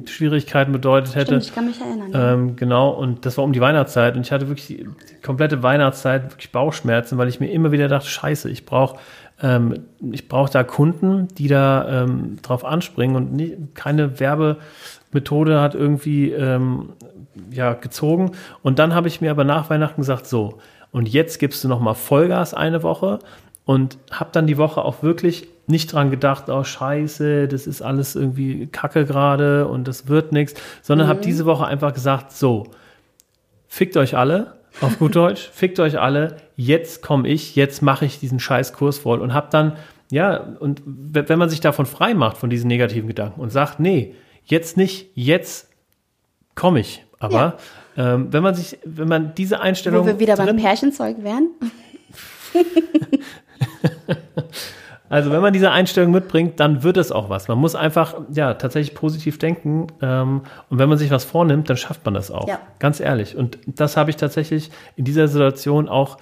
Speaker 1: Schwierigkeiten bedeutet hätte.
Speaker 2: Stimmt, ich kann mich erinnern.
Speaker 1: Ähm, genau, und das war um die Weihnachtszeit und ich hatte wirklich die, die komplette Weihnachtszeit wirklich Bauchschmerzen, weil ich mir immer wieder dachte, scheiße, ich brauche ähm, ich brauche da Kunden, die da ähm, drauf anspringen und nie, keine Werbemethode hat irgendwie ähm, ja, gezogen. Und dann habe ich mir aber nach Weihnachten gesagt, so, und jetzt gibst du nochmal Vollgas eine Woche. Und habe dann die Woche auch wirklich nicht dran gedacht, oh scheiße, das ist alles irgendwie kacke gerade und das wird nichts, sondern habe diese Woche einfach gesagt, so, fickt euch alle, auf gut Deutsch, fickt euch alle, jetzt komme ich, jetzt mache ich diesen scheiß Kurs voll. Und habe dann, ja, und wenn man sich davon frei macht, von diesen negativen Gedanken und sagt, nee, jetzt nicht, jetzt komme ich. Aber ähm, wenn man sich, wenn man diese Einstellung
Speaker 2: Wo wir wieder beim
Speaker 1: drin-
Speaker 2: Pärchenzeug wären.
Speaker 1: Also wenn man diese Einstellung mitbringt, dann wird es auch was. Man muss einfach ja tatsächlich positiv denken ähm, und wenn man sich was vornimmt, dann schafft man das auch.
Speaker 2: Ja.
Speaker 1: Ganz ehrlich. Und das habe ich tatsächlich in dieser Situation auch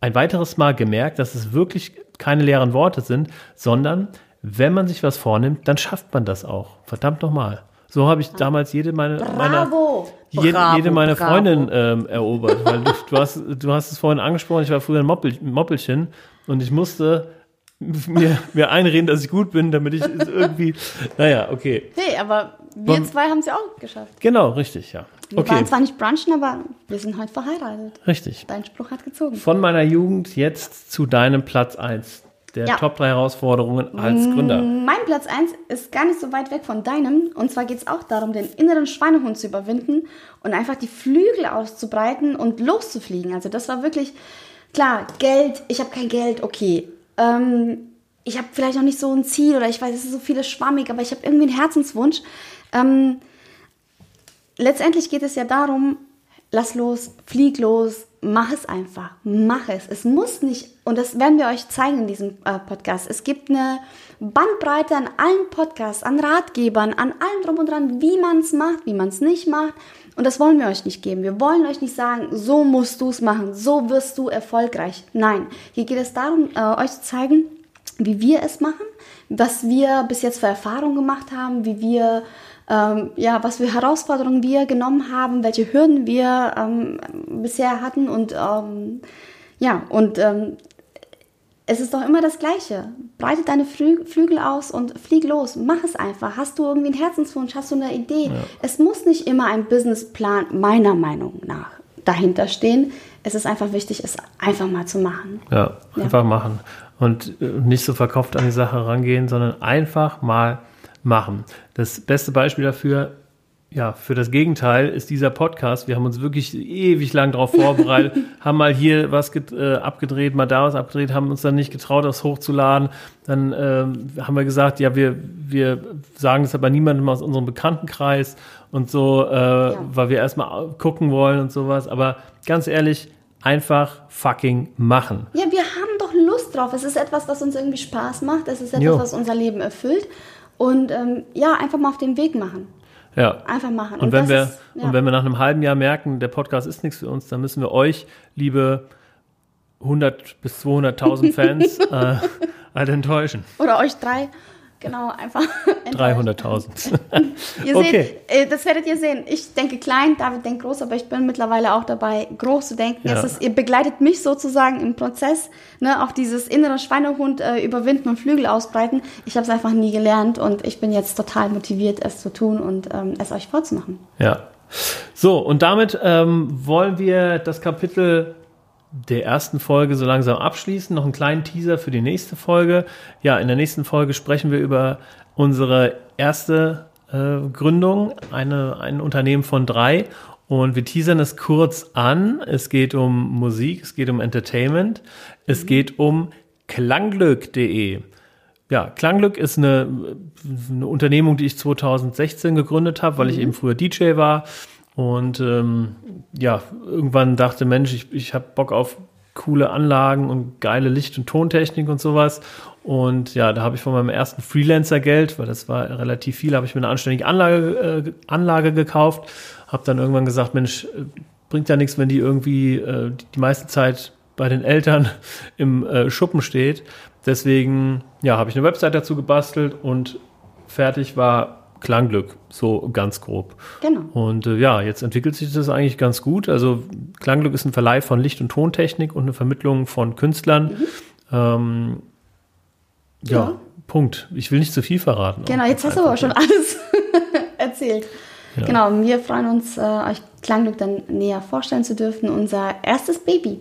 Speaker 1: ein weiteres Mal gemerkt, dass es wirklich keine leeren Worte sind, sondern wenn man sich was vornimmt, dann schafft man das auch. Verdammt nochmal. So habe ich damals jede meine, meiner
Speaker 2: Bravo!
Speaker 1: jede,
Speaker 2: Bravo,
Speaker 1: jede meine
Speaker 2: bravo.
Speaker 1: Freundin ähm, erobert. Weil du, du, hast, du hast es vorhin angesprochen, ich war früher ein Moppel, Moppelchen und ich musste mir, mir einreden, dass ich gut bin, damit ich es irgendwie. Naja, okay.
Speaker 2: Hey, aber wir
Speaker 1: Warum-
Speaker 2: zwei haben es ja auch geschafft.
Speaker 1: Genau, richtig, ja.
Speaker 2: Wir
Speaker 1: Okay,
Speaker 2: waren zwar nicht brunchen, aber wir sind heute verheiratet.
Speaker 1: richtig.
Speaker 2: Dein Spruch hat gezogen.
Speaker 1: Von meiner Jugend jetzt zu deinem Platz 1 der
Speaker 2: Ja.
Speaker 1: Top 3 Herausforderungen als Gründer.
Speaker 2: Mein Platz 1 ist gar nicht so weit weg von deinem. Und zwar geht es auch darum, den inneren Schweinehund zu überwinden und einfach die Flügel auszubreiten und loszufliegen. Also das war wirklich, klar, Geld, ich habe kein Geld, okay. Ähm, ich habe vielleicht noch nicht so ein Ziel oder ich weiß, es ist so vieles schwammig, aber ich habe irgendwie einen Herzenswunsch. Ähm, letztendlich geht es ja darum, lass los, flieg los, mach es einfach, mach es. Es muss nicht, und das werden wir euch zeigen in diesem äh, Podcast, es gibt eine Bandbreite an allen Podcasts, an Ratgebern, an allem drum und dran, wie man es macht, wie man es nicht macht. Und das wollen wir euch nicht geben. Wir wollen euch nicht sagen, so musst du es machen, so wirst du erfolgreich. Nein, hier geht es darum, äh, euch zu zeigen, wie wir es machen, was wir bis jetzt für Erfahrungen gemacht haben, wie wir, ähm, ja, was für Herausforderungen wir genommen haben, welche Hürden wir ähm, bisher hatten und ähm, ja, und ähm, es ist doch immer das Gleiche. Breite deine Flü Flügel aus und flieg los. Mach es einfach. Hast du irgendwie einen Herzenswunsch? Hast du eine Idee? Es muss nicht immer ein Businessplan meiner Meinung nach dahinter stehen. Es ist einfach wichtig, es einfach mal zu machen.
Speaker 1: Ja, einfach machen. Und äh, nicht so verkauft an die Sache rangehen, sondern einfach mal machen. Das beste Beispiel dafür, ja, für das Gegenteil ist dieser Podcast, wir haben uns wirklich ewig lang darauf vorbereitet, haben mal hier was äh, abgedreht, mal da was abgedreht, haben uns dann nicht getraut, das hochzuladen. Dann ähm, haben wir gesagt, ja, wir, wir sagen das aber niemandem aus unserem Bekanntenkreis und so, äh, ja. weil wir erstmal gucken wollen und sowas. Aber ganz ehrlich, einfach fucking machen.
Speaker 2: Ja, wir haben doch Lust drauf. Es ist etwas, was uns irgendwie Spaß macht. Es ist etwas, jo. was unser Leben erfüllt. Und ähm, ja, einfach mal auf den Weg machen.
Speaker 1: Ja.
Speaker 2: Einfach machen.
Speaker 1: Und, und wenn wir, ist, ja. und wenn wir nach einem halben Jahr merken, der Podcast ist nichts für uns, dann müssen wir euch, liebe 100 bis 200.000 Fans, äh, halt enttäuschen.
Speaker 2: Oder euch drei. Genau, einfach.
Speaker 1: 300.000.
Speaker 2: ihr okay. seht, äh, das werdet ihr sehen. Ich denke klein, David denkt groß, aber ich bin mittlerweile auch dabei, groß zu denken. Ja. Ist, ihr begleitet mich sozusagen im Prozess, ne, auch dieses innere Schweinehund äh, überwinden und Flügel ausbreiten. Ich habe es einfach nie gelernt und ich bin jetzt total motiviert, es zu tun und ähm, es euch vorzumachen.
Speaker 1: Ja. So, und damit ähm, wollen wir das Kapitel der ersten Folge so langsam abschließen. Noch einen kleinen Teaser für die nächste Folge. Ja, in der nächsten Folge sprechen wir über unsere erste äh, Gründung, eine, ein Unternehmen von drei. Und wir teasern es kurz an. Es geht um Musik, es geht um Entertainment, es mhm. geht um klangglück.de. Ja, Klangglück ist eine, eine Unternehmung, die ich 2016 gegründet habe, weil mhm. ich eben früher DJ war und ähm, ja, irgendwann dachte, Mensch, ich, ich habe Bock auf coole Anlagen und geile Licht- und Tontechnik und sowas. Und ja, da habe ich von meinem ersten Freelancer-Geld, weil das war relativ viel, habe ich mir eine anständige Anlage, äh, Anlage gekauft. Habe dann irgendwann gesagt, Mensch, äh, bringt ja nichts, wenn die irgendwie äh, die meiste Zeit bei den Eltern im äh, Schuppen steht. Deswegen ja, habe ich eine Website dazu gebastelt und fertig war Klangglück, so ganz grob. Genau. Und äh, ja, jetzt entwickelt sich das eigentlich ganz gut. Also Klangglück ist ein Verleih von Licht- und Tontechnik und eine Vermittlung von Künstlern. Mhm. Ähm, ja, ja, Punkt. Ich will nicht zu viel verraten.
Speaker 2: Genau, jetzt hast du aber schon alles erzählt. Ja. Genau, wir freuen uns, äh, euch Klangglück dann näher vorstellen zu dürfen. Unser erstes Baby.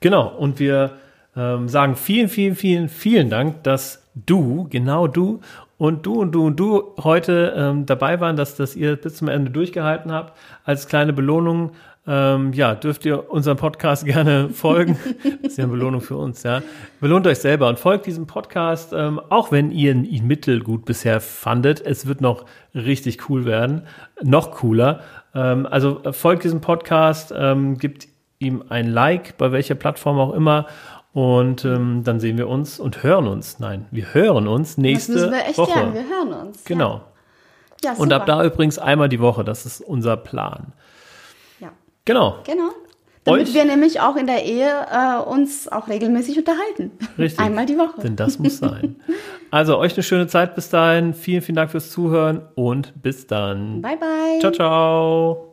Speaker 1: Genau, und wir ähm, sagen vielen, vielen, vielen, vielen Dank, dass du, genau du, und du und du und du heute ähm, dabei waren, dass, dass ihr bis zum Ende durchgehalten habt. Als kleine Belohnung, ähm, ja, dürft ihr unserem Podcast gerne folgen. das ist ja eine Belohnung für uns, ja. Belohnt euch selber und folgt diesem Podcast, ähm, auch wenn ihr ihn mittelgut bisher fandet. Es wird noch richtig cool werden, noch cooler. Ähm, also folgt diesem Podcast, ähm, gibt ihm ein Like, bei welcher Plattform auch immer und ähm, dann sehen wir uns und hören uns. Nein, wir hören uns nächste das wir echt Woche. Gern.
Speaker 2: Wir hören uns.
Speaker 1: Genau. Ja. ja und ab da übrigens einmal die Woche. Das ist unser Plan.
Speaker 2: Ja.
Speaker 1: Genau.
Speaker 2: Genau. Damit Euch? wir nämlich auch in der Ehe äh, uns auch regelmäßig unterhalten.
Speaker 1: Richtig.
Speaker 2: Einmal die Woche.
Speaker 1: Denn das muss sein. Also euch eine schöne Zeit bis dahin. Vielen, vielen Dank fürs Zuhören und bis dann.
Speaker 2: Bye, bye.
Speaker 1: Ciao, ciao.